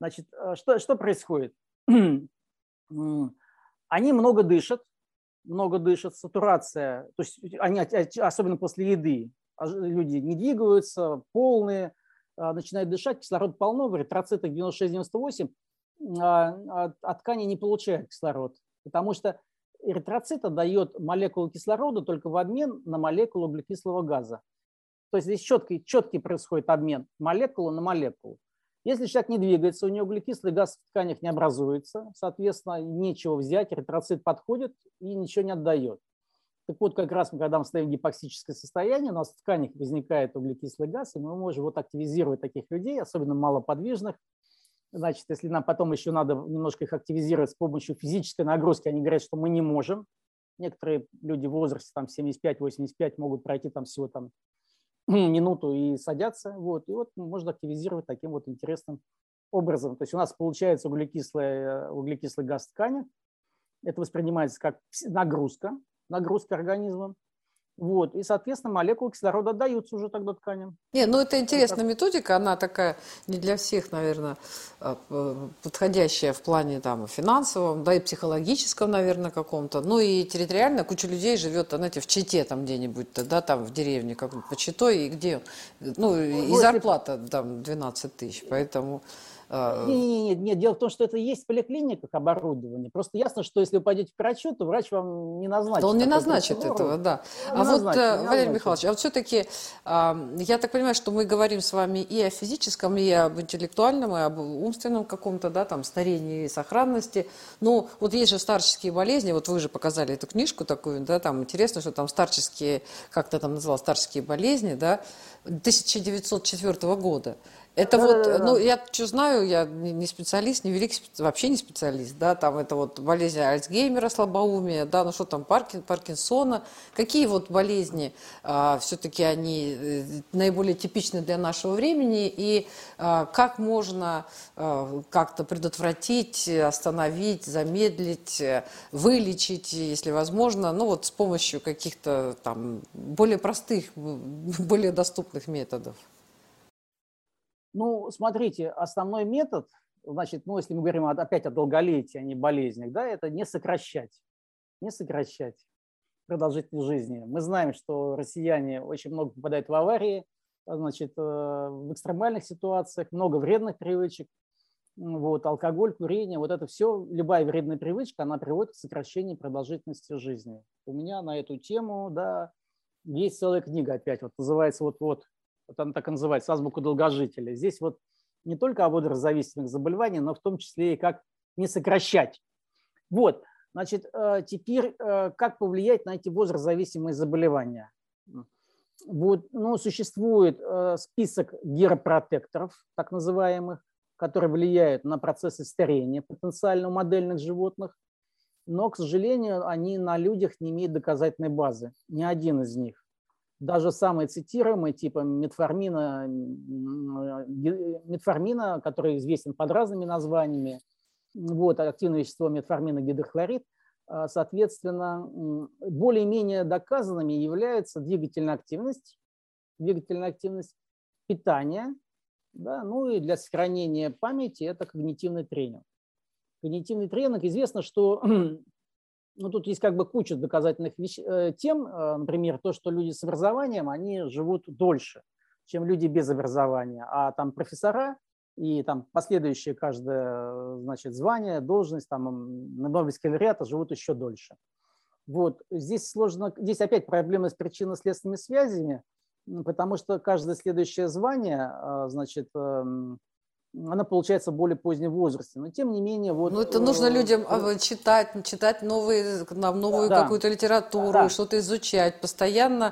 Значит, э, что, что происходит? Они много дышат, много дышат, сатурация, то есть они, особенно после еды, а люди не двигаются, полные, а, начинают дышать, кислород полно, в эритроцитах 96-98, а, а, ткани не получает кислород, потому что эритроцит отдает молекулу кислорода только в обмен на молекулу углекислого газа. То есть здесь четкий, четкий происходит обмен молекулы на молекулу. Если человек не двигается, у него углекислый газ в тканях не образуется, соответственно, нечего взять, эритроцит подходит и ничего не отдает. Так вот, как раз когда мы стоим в гипоксическое состояние, у нас в тканях возникает углекислый газ, и мы можем вот активизировать таких людей, особенно малоподвижных, Значит, если нам потом еще надо немножко их активизировать с помощью физической нагрузки, они говорят, что мы не можем. Некоторые люди в возрасте там 75-85 могут пройти там всего там минуту и садятся. Вот. И вот можно активизировать таким вот интересным образом. То есть у нас получается углекислый, углекислый газ ткани. Это воспринимается как нагрузка, нагрузка организма. Вот, и, соответственно, молекулы кислорода отдаются уже тогда тканям. Не, ну это интересная вот методика, она такая не для всех, наверное, а, подходящая в плане там финансовом, да и психологическом, наверное, каком-то. Ну и территориально куча людей живет, знаете, в Чите там где-нибудь, да, там в деревне, как по Читой, и где, ну и зарплата там 12 тысяч, поэтому Нет, нет, нет, дело в том, что это есть в поликлиниках оборудование. Просто ясно, что если вы пойдете к врачу, то врач вам не назначит. Да он не назначит процедуру. этого, да. Он а назначит, вот, Валерий назначит. Михайлович, а вот все-таки, я так понимаю, что мы говорим с вами и о физическом, и об интеллектуальном, и об умственном каком-то, да, там, старении и сохранности. Ну, вот есть же старческие болезни, вот вы же показали эту книжку такую, да, там интересно, что там старческие, как то там назвал, старческие болезни, да, 1904 года. Это да, вот, да, да. ну, я что знаю, я не специалист, не великий, вообще не специалист, да, там это вот болезнь Альцгеймера, слабоумия, да, ну что там, Паркин, Паркинсона. Какие вот болезни а, все-таки они э, наиболее типичны для нашего времени и а, как можно а, как-то предотвратить, остановить, замедлить, вылечить, если возможно, ну вот с помощью каких-то там более простых, более доступных методов? Ну, смотрите, основной метод, значит, ну, если мы говорим опять о долголетии, а не болезнях, да, это не сокращать, не сокращать продолжительность жизни. Мы знаем, что россияне очень много попадают в аварии, значит, э, в экстремальных ситуациях, много вредных привычек, вот, алкоголь, курение, вот это все, любая вредная привычка, она приводит к сокращению продолжительности жизни. У меня на эту тему, да, есть целая книга опять, вот называется вот-вот вот она так и называется, азбуку долгожителя. Здесь вот не только о водорозависимых заболеваниях, но в том числе и как не сокращать. Вот, значит, э, теперь э, как повлиять на эти возрастзависимые заболевания? Вот, ну, существует э, список геропротекторов, так называемых, которые влияют на процессы старения потенциально у модельных животных, но, к сожалению, они на людях не имеют доказательной базы, ни один из них даже самые цитируемые, типа метформина, метформина, который известен под разными названиями, вот, активное вещество метформина гидрохлорид, а, соответственно, более-менее доказанными является двигательная активность, двигательная активность, питание, да, ну и для сохранения памяти это когнитивный тренинг. Когнитивный тренинг, известно, что ну, тут есть как бы куча доказательных вещ... Э, тем, э, например, то, что люди с образованием, они живут дольше, чем люди без образования, а там профессора и там последующее каждое значит, звание, должность, там на Нобелевский лауреата живут еще дольше. Вот. Здесь сложно, здесь опять проблемы с причинно-следственными связями, потому что каждое следующее звание, э, значит, эм, она получается в более позднем возрасте. Но тем не менее... Вот, ну это нужно э, людям э, читать, читать новые, новую да, какую-то литературу, да. что-то изучать постоянно.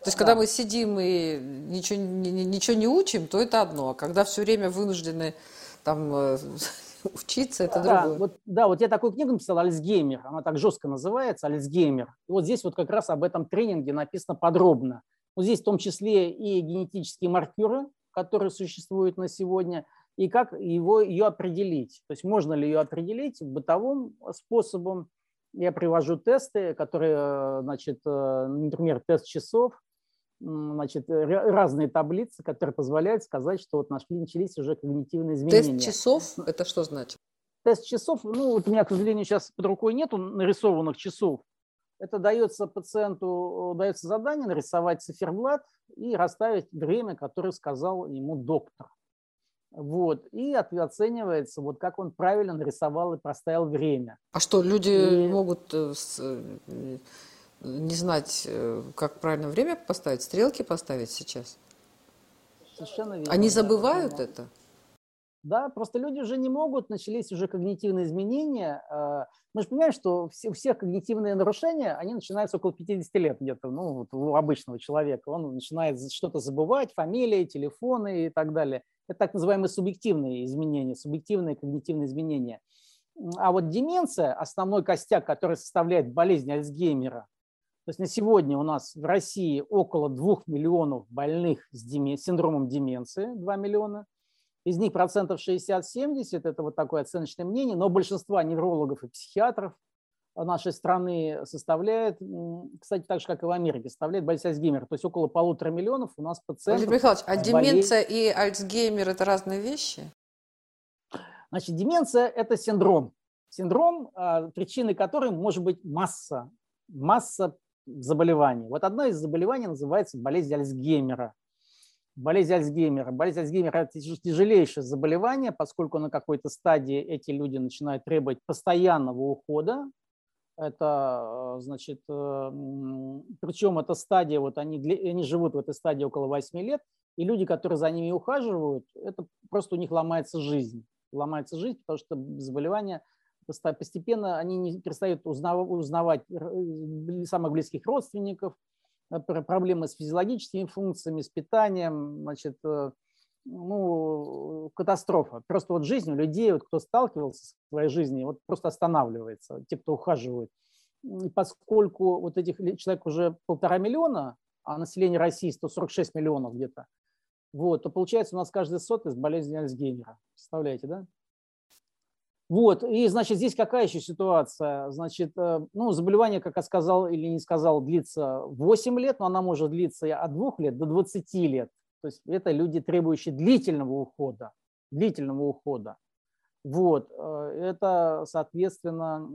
То есть, да. когда мы сидим и ничего, ничего не учим, то это одно. А когда все время вынуждены там э, учиться, это да, другое. Вот, да, вот я такую книгу написал «Альцгеймер», она так жестко называется, «Альцгеймер». И вот здесь вот как раз об этом тренинге написано подробно. Вот здесь в том числе и генетические маркеры, которые существуют на сегодня – и как его, ее определить. То есть можно ли ее определить бытовым способом. Я привожу тесты, которые, значит, э, например, тест часов, значит, разные таблицы, которые позволяют сказать, что вот нашли, начались уже когнитивные изменения. Тест часов – это что значит? Тест часов, ну вот у меня, к сожалению, сейчас под рукой нету нарисованных часов. Это дается пациенту, дается задание нарисовать циферблат и расставить время, которое сказал ему доктор. Вот, и оценивается, вот как он правильно нарисовал и проставил время. А что, люди и... могут э, э, не знать, э, как правильно время поставить, стрелки поставить сейчас? Совершенно верно. Они забывают да. это? Да, просто люди уже не могут, начались уже когнитивные изменения. Мы же понимаем, что у всех когнитивные нарушения, они начинаются около 50 лет где-то, ну, вот у обычного человека. Он начинает что-то забывать, фамилии, телефоны и так далее. Это так называемые субъективные изменения, субъективные когнитивные изменения. А вот деменция, основной костяк, который составляет болезнь Альцгеймера, то есть на сегодня у нас в России около 2 миллионов больных с синдромом деменции, 2 миллиона. Из них процентов 60-70, это вот такое оценочное мнение, но большинство неврологов и психиатров нашей страны составляет, кстати, так же, как и в Америке, составляет болезнь Альцгеймера. То есть около полутора миллионов у нас пациентов. Владимир Михайлович, а деменция и Альцгеймер – это разные вещи? Значит, деменция – это синдром. Синдром, а, причиной которой может быть масса, масса заболеваний. Вот одно из заболеваний называется болезнь Альцгеймера. болезнь Альцгеймера. Болезнь Альцгеймера – это тяжелейшее заболевание, поскольку на какой-то стадии эти люди начинают требовать постоянного ухода. Это, э, значит, э, причем эта стадия, вот они, они живут в этой стадии около 8 лет, и люди, которые за ними ухаживают, это просто у них ломается жизнь. Ломается жизнь, потому что заболевание постепенно, они не перестают узнавать самых близких родственников, проблемы с физиологическими функциями, с питанием, значит, э, ну, катастрофа. Просто вот жизнь у людей, вот кто сталкивался с своей жизнью, вот просто останавливается, те, кто ухаживают. И поскольку вот этих человек уже полтора миллиона, а население России 146 миллионов где-то, вот, то получается у нас каждый сотый с болезнью Альцгеймера. Представляете, да? Вот, и, значит, здесь какая еще ситуация? Значит, э, ну, заболевание, как я сказал или не сказал, длится 8 лет, но она может длиться от 2 лет до 20 лет. То есть это люди, требующие длительного ухода, длительного ухода. Вот. Э, это, соответственно,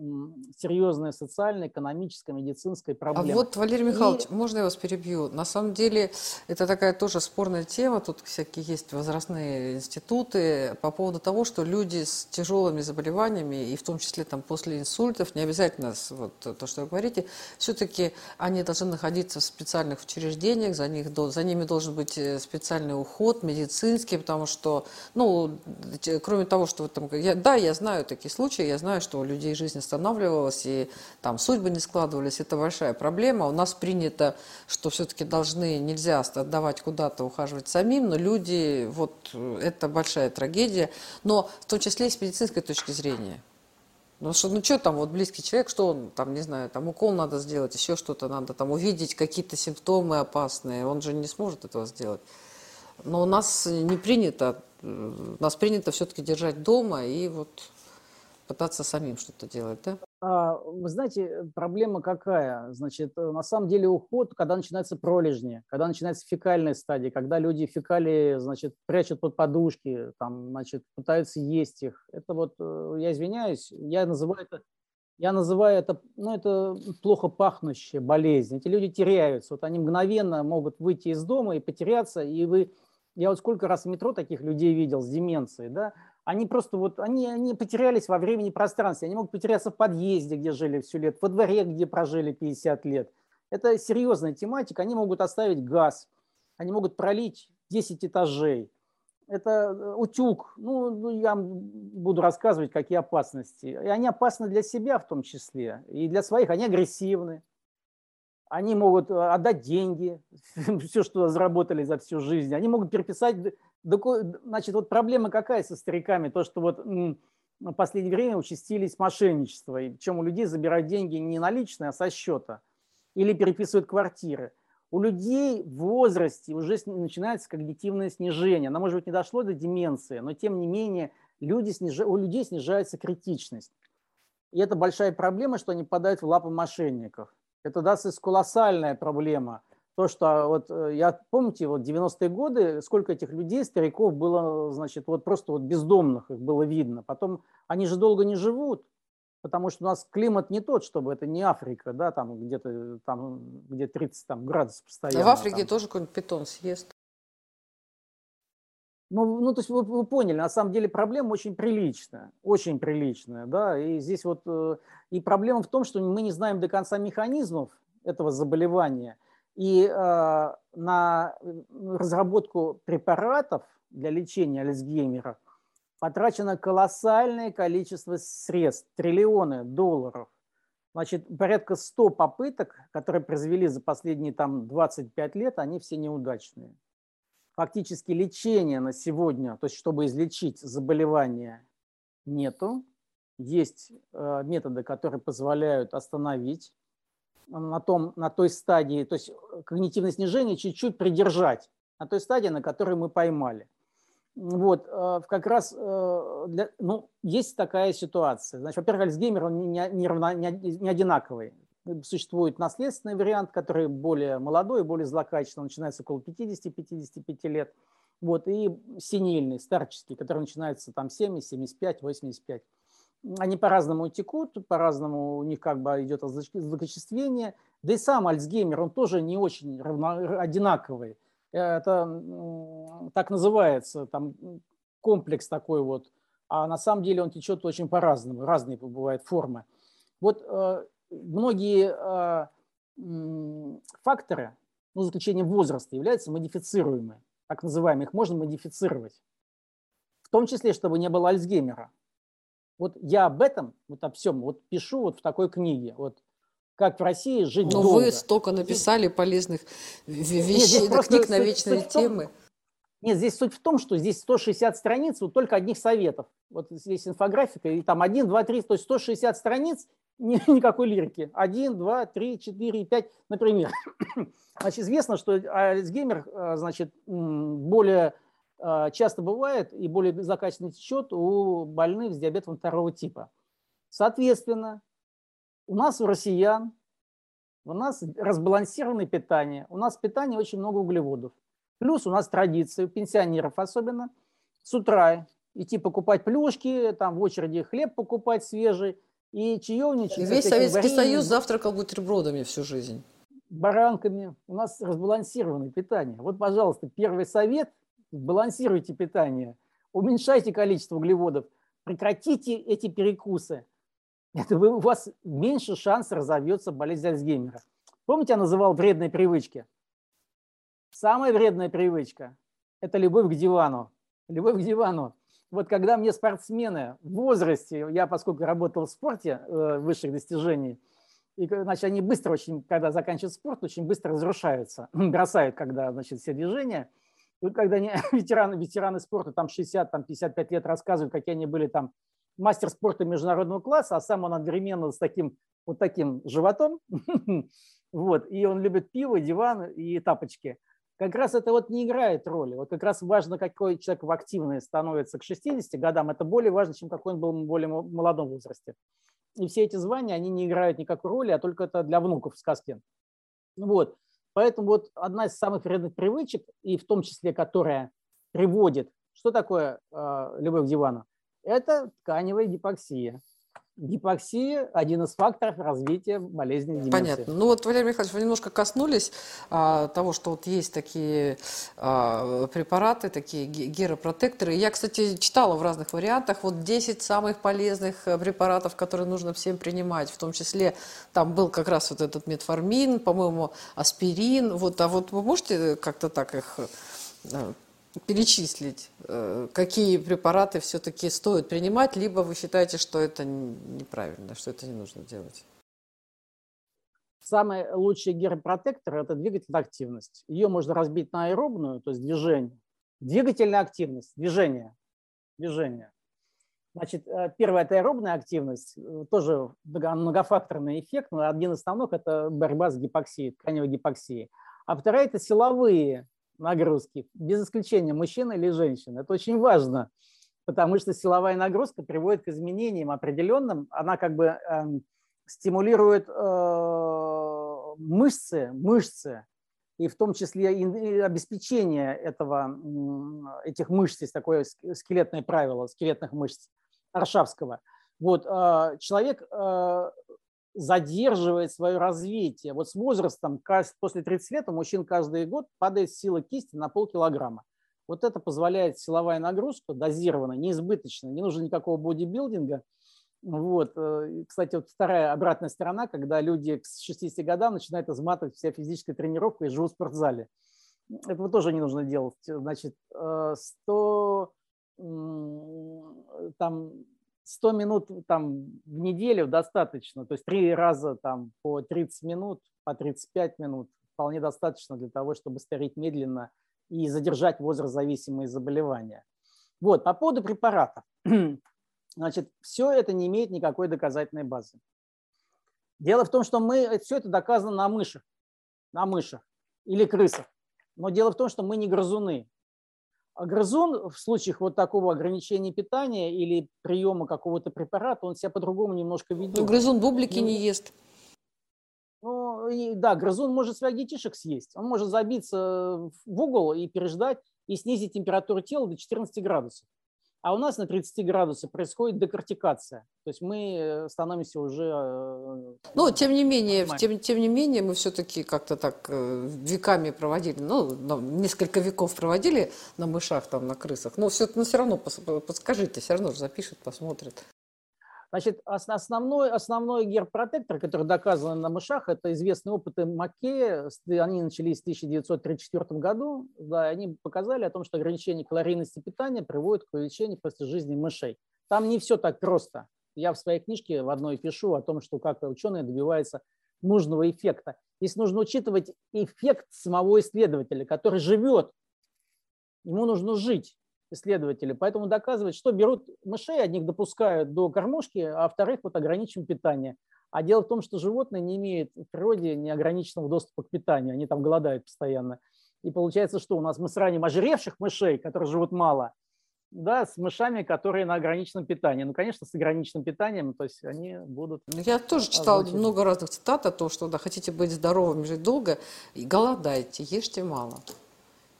серьезная социальная, экономическая, медицинская проблема. А вот, Валерий Михайлович, И... можно я вас перебью? На самом деле, это такая тоже спорная тема. Тут всякие есть возрастные институты по поводу того, что люди с тяжелыми заболеваниями, и в том числе там, после инсультов, не обязательно вот, то, что вы говорите, все-таки они должны находиться в специальных учреждениях, за, них, за ними должен быть э, специальный уход медицинский, потому что, ну, кроме того, что вы там я, да, я знаю такие случаи, я знаю, что у людей жизнь останавливалась, и там судьбы не складывались, это большая проблема. У нас принято, что все-таки должны, нельзя отдавать куда-то, ухаживать самим, но люди, вот это большая трагедия, но в том числе и с медицинской точки зрения. Ну что, ну что там, вот близкий человек, что он там, не знаю, там укол надо сделать, еще что-то надо там увидеть, какие-то симптомы опасные, он же не сможет этого сделать. Но у нас не принято нас принято все-таки держать дома и вот пытаться самим что-то делать, да? А, вы знаете, проблема какая? Значит, на самом деле уход, когда начинается пролежни, когда начинается фекальная стадия, когда люди фекалии, значит, прячут под подушки, там, значит, пытаются есть их. Это вот, э, я извиняюсь, я называю это я называю это, ну, это плохо пахнущая болезнь. Эти люди теряются. Вот они мгновенно могут выйти из дома и потеряться, и вы я вот сколько раз в метро таких людей видел с деменцией, да, они просто вот, они, они потерялись во времени и пространстве, они могут потеряться в подъезде, где жили все лет, во дворе, где прожили 50 лет. Это серьезная тематика, они могут оставить газ, они могут пролить 10 этажей. Это э, утюг, ну, ну, я буду рассказывать, какие опасности. И они опасны для себя в том числе, и для своих, они агрессивны они могут э, отдать деньги, все, что заработали за всю жизнь, они могут переписать. Значит, вот проблема какая со стариками? То, что вот в последнее время участились мошенничества, и причем у людей забирают деньги не наличные, а со счета, или переписывают квартиры. У людей в возрасте уже начинается когнитивное снижение. Оно, может быть, не дошло до деменции, но тем не менее люди сниж... у людей снижается критичность. И это большая проблема, что они попадают в лапы мошенников это даст колоссальная проблема. То, что вот э, я помните, вот 90-е годы, сколько этих людей, стариков было, значит, вот просто вот бездомных их было видно. Потом они же долго не живут, потому что у нас климат не тот, чтобы это не Африка, да, там где-то там где 30 там, градусов постоянно. в Африке там. тоже какой-нибудь питон съест. Ну, ну, то есть вы, вы поняли, на самом деле проблема очень приличная, очень приличная, да, и здесь вот, э, и проблема в том, что мы не знаем до конца механизмов этого заболевания, и э, на разработку препаратов для лечения Альцгеймера потрачено колоссальное количество средств, триллионы долларов. Значит, порядка 100 попыток, которые произвели за последние там 25 лет, они все неудачные фактически лечения на сегодня, то есть чтобы излечить заболевание, нету. Есть э, методы, которые позволяют остановить на, том, на той стадии, то есть когнитивное снижение чуть-чуть придержать на той стадии, на которой мы поймали. Вот, э, как раз э, для, ну, есть такая ситуация. Значит, во-первых, Альцгеймер, он не, не, равно, не, не одинаковый существует наследственный вариант, который более молодой, более злокачественный, начинается около 50-55 лет. Вот, и синильный, старческий, который начинается там 70, 75, 85. Они по-разному текут, по-разному у них как бы идет злокачествение. Да и сам Альцгеймер, он тоже не очень равно, одинаковый. Это так называется, там комплекс такой вот. А на самом деле он течет очень по-разному, разные бывают формы. Вот э, многие э, факторы, ну, за исключением возраста, являются модифицируемыми, так называемые. Их можно модифицировать. В том числе, чтобы не было Альцгеймера. Вот я об этом, вот о всем, вот пишу вот в такой книге. Вот как в России жить Но долго. вы столько написали полезных вещей, Нет, книг на вечные суть темы. Нет, здесь суть в том, что здесь 160 страниц, вот только одних советов. Вот здесь инфографика, и там 1, 2, 3, то есть 160 страниц, ни, никакой лирики. 1, 2, 3, 4, 5, например. Значит, известно, что Альцгеймер, э, значит, более э, часто бывает и более безокачественно течет у больных с диабетом второго типа. Соответственно, у нас, у россиян, у нас разбалансированное питание. У нас в питании очень много углеводов. Плюс у нас традиция, у пенсионеров особенно, с утра идти покупать плюшки, там в очереди хлеб покупать свежий, и чаевничать. И весь Советский вареньем, Союз завтракал бутербродами всю жизнь. Баранками. У нас разбалансированное питание. Вот, пожалуйста, первый совет – балансируйте питание, уменьшайте количество углеводов, прекратите эти перекусы. Это вы, у вас меньше шанс разовьется болезнь Альцгеймера. Помните, я называл вредные привычки? Самая вредная привычка – это любовь к дивану. Любовь к дивану. Вот когда мне спортсмены в возрасте, я поскольку работал в спорте э, высших достижений, и, значит, они быстро очень, когда заканчивают спорт, очень быстро разрушаются, бросают, когда, значит, все движения. И вот когда они, ветераны, ветераны спорта, там 60, там 55 лет рассказывают, какие они были там мастер спорта международного класса, а сам он одновременно с таким вот таким животом, вот, и он любит пиво, диван и тапочки – как раз это вот не играет роли. Вот как раз важно, какой человек в активной становится к 60 годам, это более важно, чем какой он был в более молодом возрасте. И все эти звания, они не играют никакой роли, а только это для внуков в сказке. Вот. Поэтому вот одна из самых вредных привычек, и в том числе, которая приводит, что такое э, любовь к дивану? Это тканевая гипоксия. Гипоксия – один из факторов развития болезни деменции. Понятно. Ну вот, Валерий Михайлович, вы немножко коснулись а, того, что вот есть такие а, препараты, такие геропротекторы. Я, кстати, читала в разных вариантах вот 10 самых полезных э, препаратов, которые нужно всем принимать. В том числе там был как раз вот этот метформин, по-моему, аспирин. Вот, а вот вы можете как-то так их э, перечислить, э, какие препараты все-таки стоит принимать, либо вы считаете, что это неправильно, что это не нужно делать? Самый лучший геропротектор – это двигательная активность. Ее можно разбить на аэробную, то есть движение. Двигательная активность, движение. движение. Значит, э, первая – это аэробная активность, э, тоже многофакторный эффект, но один из основных – это борьба с гипоксией, тканевой гипоксией. А вторая – это силовые нагрузки, без исключения мужчина или женщина. Это очень важно, потому что силовая нагрузка приводит к изменениям определенным. Она как бы э, стимулирует э, мышцы, мышцы, и в том числе и обеспечение этого, этих мышц, есть такое скелетное правило скелетных мышц Аршавского. Вот, э, человек э, задерживает свое развитие. Вот с возрастом, после 30 лет у мужчин каждый год падает сила кисти на полкилограмма. Вот это позволяет силовая нагрузка дозированная, неизбыточная, не нужно никакого бодибилдинга. Вот. Э, кстати, вот вторая обратная сторона, когда люди к 60 годам начинают изматывать вся физическая тренировка и живут в спортзале. Этого тоже не нужно делать. Значит, 100, э, там, 100 минут там, в неделю достаточно, то есть три раза там, по 30 минут, по 35 минут вполне достаточно для того, чтобы стареть медленно и задержать возраст зависимые заболевания. Вот, по поводу препаратов. Значит, все это не имеет никакой доказательной базы. Дело в том, что мы, все это доказано на мышах, на мышах или крысах. Но дело в том, что мы не грызуны. А грызун в случаях вот такого ограничения питания или приема какого-то препарата, он себя по-другому немножко ведет. Ну, грызун бублики ну, не ест. Ну, и, да, грызун может своих детишек съесть. Он может забиться в угол и переждать, и снизить температуру тела до 14 градусов. А у нас на 30 градусах происходит декортикация. То есть мы э, становимся уже... Э, Но тем не менее, тем, тем не менее мы все-таки как-то так э, веками проводили, ну, несколько веков проводили на мышах, там, на крысах. Но все, но все равно подскажите, все равно же запишет, посмотрит. Значит, основной, основной герпротектор, который доказан на мышах, это известные опыты Маккея. Они начались в 1934 году. Да, они показали о том, что ограничение калорийности питания приводит к увеличению просто жизни мышей. Там не все так просто. Я в своей книжке в одной пишу о том, что как ученые добиваются нужного эффекта. Здесь нужно учитывать эффект самого исследователя, который живет. Ему нужно жить исследователи. Поэтому доказывать, что берут мышей, одних допускают до кормушки, а вторых вот ограничиваем питание. А дело в том, что животные не имеют в природе неограниченного доступа к питанию, они там голодают постоянно. И получается, что у нас мы сравним ожиревших мышей, которые живут мало, да, с мышами, которые на ограниченном питании. Ну, конечно, с ограниченным питанием, то есть они будут... Ну, я тоже читала много разных цитат о том, что да, хотите быть здоровым, жить долго, и голодайте, ешьте мало.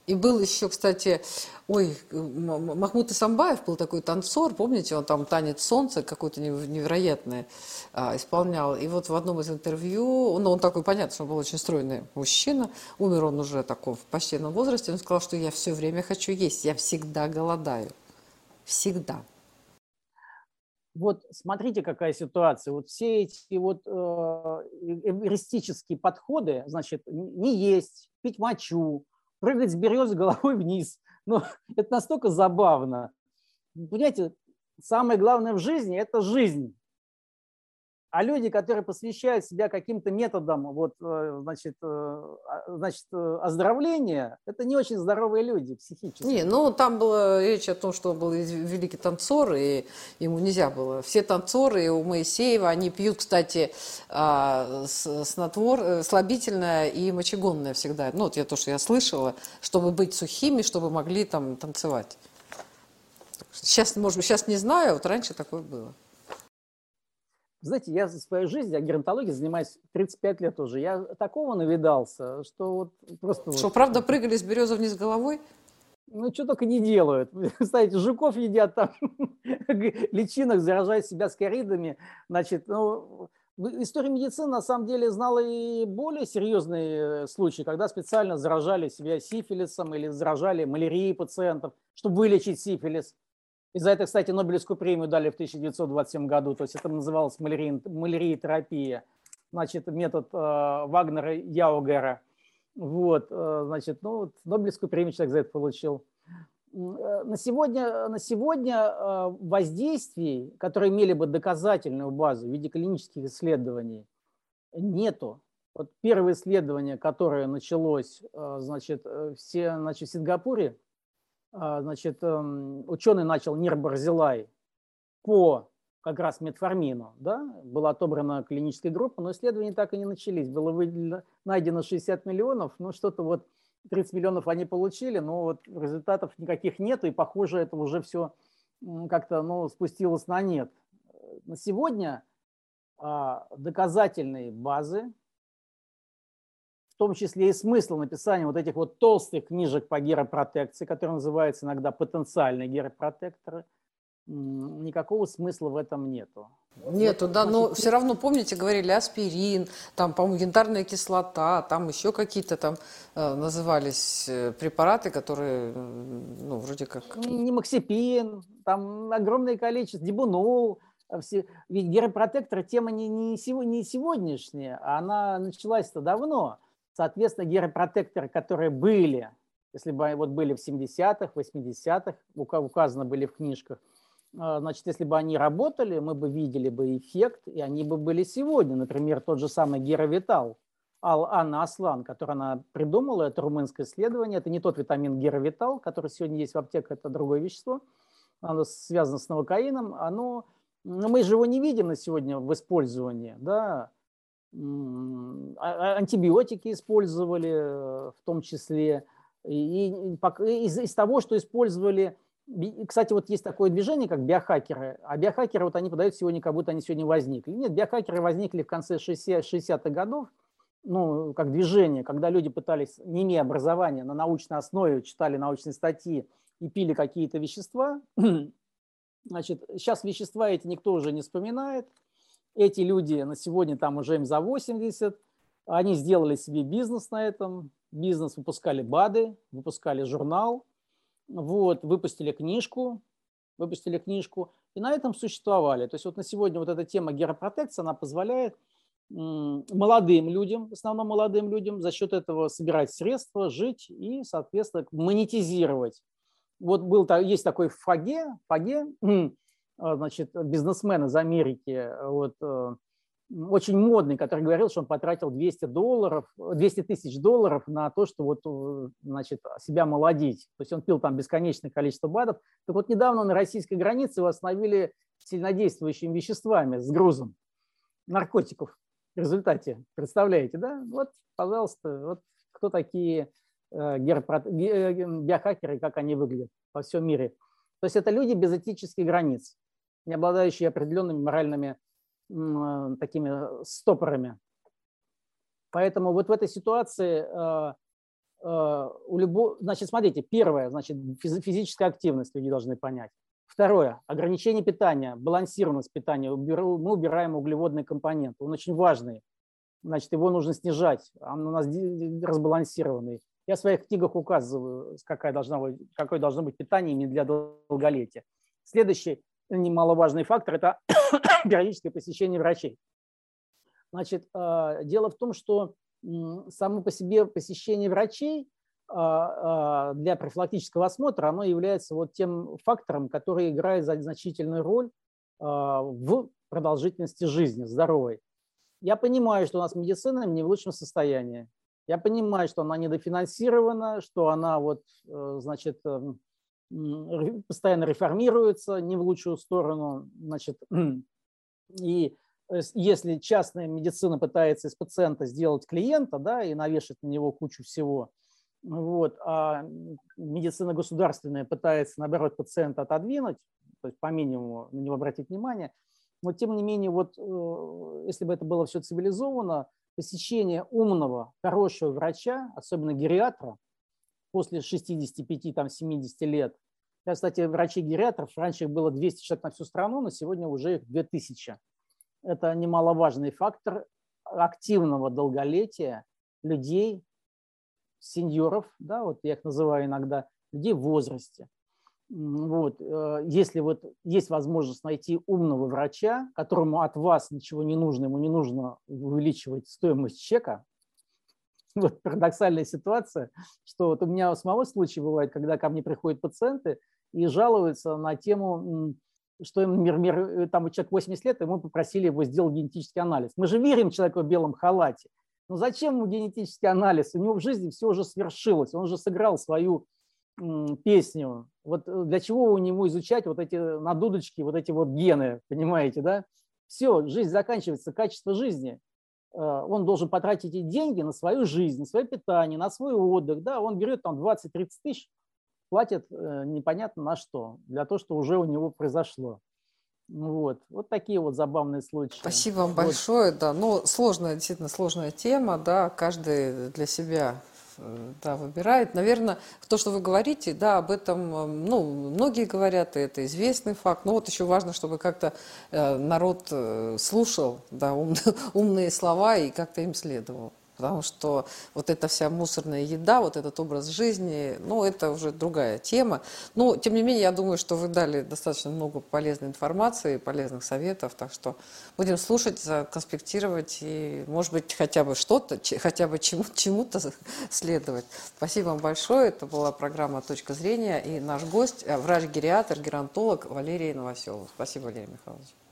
И был еще, кстати, ой, Махмуд Исамбаев был такой танцор, помните, он там танец солнца какой-то невероятный а, исполнял. И вот в одном из интервью, ну он такой, понятно, что он был очень стройный мужчина, умер он уже таком в почтенном возрасте, он сказал, что я все время хочу есть, я всегда голодаю. Всегда. Вот смотрите, какая ситуация. Вот все эти вот э, эвристические подходы, значит, не есть, пить мочу, прыгать с березы головой вниз. Ну, это настолько забавно. Понимаете, самое главное в жизни – это жизнь. А люди, которые посвящают себя каким-то методам вот, э, значит, э, а, значит, э, оздоровления, это не очень здоровые люди психически. Не, ну там была речь о том, что был великий танцор, и ему нельзя было. Все танцоры у Моисеева, они пьют, кстати, а, снотвор, слабительное и мочегонное всегда. Ну, вот я то, что я слышала, чтобы быть сухими, чтобы могли там танцевать. Сейчас, может быть, сейчас не знаю, вот раньше такое было. Знаете, я за свою жизнь, я геронтологией занимаюсь 35 лет уже. Я такого навидался, что вот просто... Что, вот... правда, прыгали с березы вниз головой? Ну, что только не делают. Знаете, жуков едят там, личинок, заражают себя скоридами. Значит, ну, история медицины на самом деле знала и более серьезные случаи, когда специально заражали себя сифилисом или заражали малярией пациентов, чтобы вылечить сифилис. И за это, кстати, Нобелевскую премию дали в 1927 году. То есть это называлось малярия-терапия. Значит, метод э, Вагнера Яугера. Вот, э, значит, ну, вот Нобелевскую премию человек за это получил. Э, на сегодня, на сегодня э, воздействий, которые имели бы доказательную базу в виде клинических исследований, нету. Вот первое исследование, которое началось э, значит, все, значит, в Сингапуре, значит, эм, ученый начал Нир Барзилай по как раз метформину, да, была отобрана клиническая группа, но исследования так и не начались. Было выделено, найдено 60 миллионов, ну что-то вот 30 миллионов они получили, но вот результатов никаких нет, и похоже, это уже все как-то ну, спустилось на нет. На сегодня а, доказательные базы в том числе и смысл написания вот этих вот толстых книжек по геропротекции, которые называются иногда потенциальные геропротекторы, никакого смысла в этом нету. Нету, да, но все равно, помните, говорили аспирин, там, по-моему, янтарная кислота, там еще какие-то там э, назывались э, препараты, которые, ну, вроде как... Не максипин, там огромное количество, дебунол, э, все, ведь геропротектор тема не, не, не сегодняшняя, а она началась-то давно. Соответственно, геропротекторы, которые были, если бы вот были в 70-х, 80-х, указаны были в книжках, а, значит, если бы они работали, мы бы видели бы эффект, и они бы были сегодня. Например, тот же самый Геровитал, Ал-Анна Аслан, который она придумала, это румынское исследование, это не тот витамин Геровитал, который сегодня есть в аптеках, это другое вещество, оно связано с новокаином, оно, ну, мы же его не видим на сегодня в использовании, да, антибиотики использовали э, в том числе, и из, из того, что использовали кстати, вот есть такое движение, как биохакеры, а биохакеры, вот они подают сегодня, как будто они сегодня возникли. Нет, биохакеры возникли в конце 60-х годов, ну, как движение, когда люди пытались, не имея образования, на научной основе читали научные статьи и пили какие-то вещества, Значит, сейчас вещества эти никто уже не вспоминает. Эти люди на сегодня там уже им за 80. Они сделали себе бизнес на этом. Бизнес выпускали БАДы, выпускали журнал, вот, выпустили книжку, выпустили книжку, и на этом существовали. То есть вот на сегодня вот эта тема геропротекции, она позволяет молодым людям, в основном молодым людям, за счет этого собирать средства, жить и, соответственно, монетизировать. Вот был, есть такой Фаге, Фаге, значит, бизнесмен из Америки, вот, э, очень модный, который говорил, что он потратил 200 долларов, 200 тысяч долларов на то, что вот, э, значит, себя молодить. То есть он пил там бесконечное количество БАДов. Так вот недавно на российской границе его остановили сильнодействующими веществами с грузом наркотиков в результате. Представляете, да? Вот, пожалуйста, вот кто такие э, э, биохакеры, как они выглядят во всем мире. То есть это люди без этических границ, не обладающие определенными моральными э, такими стопорами. Поэтому вот в этой ситуации у любого, значит, смотрите, первое, значит, физическая активность люди должны понять. Второе. Ограничение питания, балансированность питания. Мы убираем углеводный компонент. Он очень важный. Значит, его нужно снижать. Он у нас разбалансированный. Я в своих книгах указываю, какая должна быть, какое должно быть питание именно для долголетия. Следующий немаловажный фактор – это периодическое посещение врачей. Значит, э, дело в том, что само по себе посещение врачей а, а, для профилактического осмотра, оно является вот тем фактором, который играет значительную роль а, в продолжительности жизни, здоровой. Я понимаю, что у нас медицина не в лучшем состоянии. Я понимаю, что она недофинансирована, что она вот, э, значит, эм, постоянно реформируется не в лучшую сторону. Значит, и если частная медицина пытается из пациента сделать клиента да, и навешать на него кучу всего – вот, а медицина государственная пытается, наоборот, пациента отодвинуть, то есть по минимуму на него обратить внимание. Но тем не менее, вот э, если бы это было все цивилизовано, посещение умного, хорошего врача, особенно гериатра, после 65-70 лет, я, кстати, врачей-гериатров, раньше их было 200 человек на всю страну, но сегодня уже их 2000. Это немаловажный фактор активного долголетия людей, сеньоров, да, вот я их называю иногда, людей в возрасте. Вот, э, если вот есть возможность найти умного врача, которому от вас ничего не нужно, ему не нужно увеличивать стоимость чека, вот парадоксальная ситуация, что вот у меня самого случай бывает, когда ко мне приходят пациенты и жалуются на тему, что им, например, э, там человек 80 лет, ему попросили его сделать генетический анализ. Мы же верим человеку в белом халате. Но ну, зачем ему генетический анализ? У него в жизни все уже свершилось, он уже сыграл свою песню. Вот э, для чего у него изучать вот эти на дудочке, вот эти вот гены, понимаете, да? Все, жизнь заканчивается, качество жизни. Э, он должен потратить эти деньги на свою жизнь, на свое питание, на свой отдых. Да? Он берет там 20-30 тысяч, платит э, непонятно на что, для того, что уже у него произошло. Вот, вот такие вот забавные случаи. Спасибо вам вот. большое, да. Ну, сложная, действительно сложная тема, да, каждый для себя да, выбирает. Наверное, то, что вы говорите, да, об этом, э, ну, многие говорят, и это известный факт. Но вот еще важно, чтобы как-то э, народ э, слушал, да, ум, умные слова и как-то им следовал потому что вот эта вся мусорная еда, вот этот образ жизни, ну, это уже другая тема. Но, тем не менее, я думаю, что вы дали достаточно много полезной информации, полезных советов, так что будем слушать, конспектировать и, может быть, хотя бы что-то, хотя бы чему, чему-то следовать. Спасибо вам большое. Это была программа «Точка зрения» и наш гость, э, врач-гериатр, геронтолог Валерий Новоселов. Спасибо, Валерий Михайлович.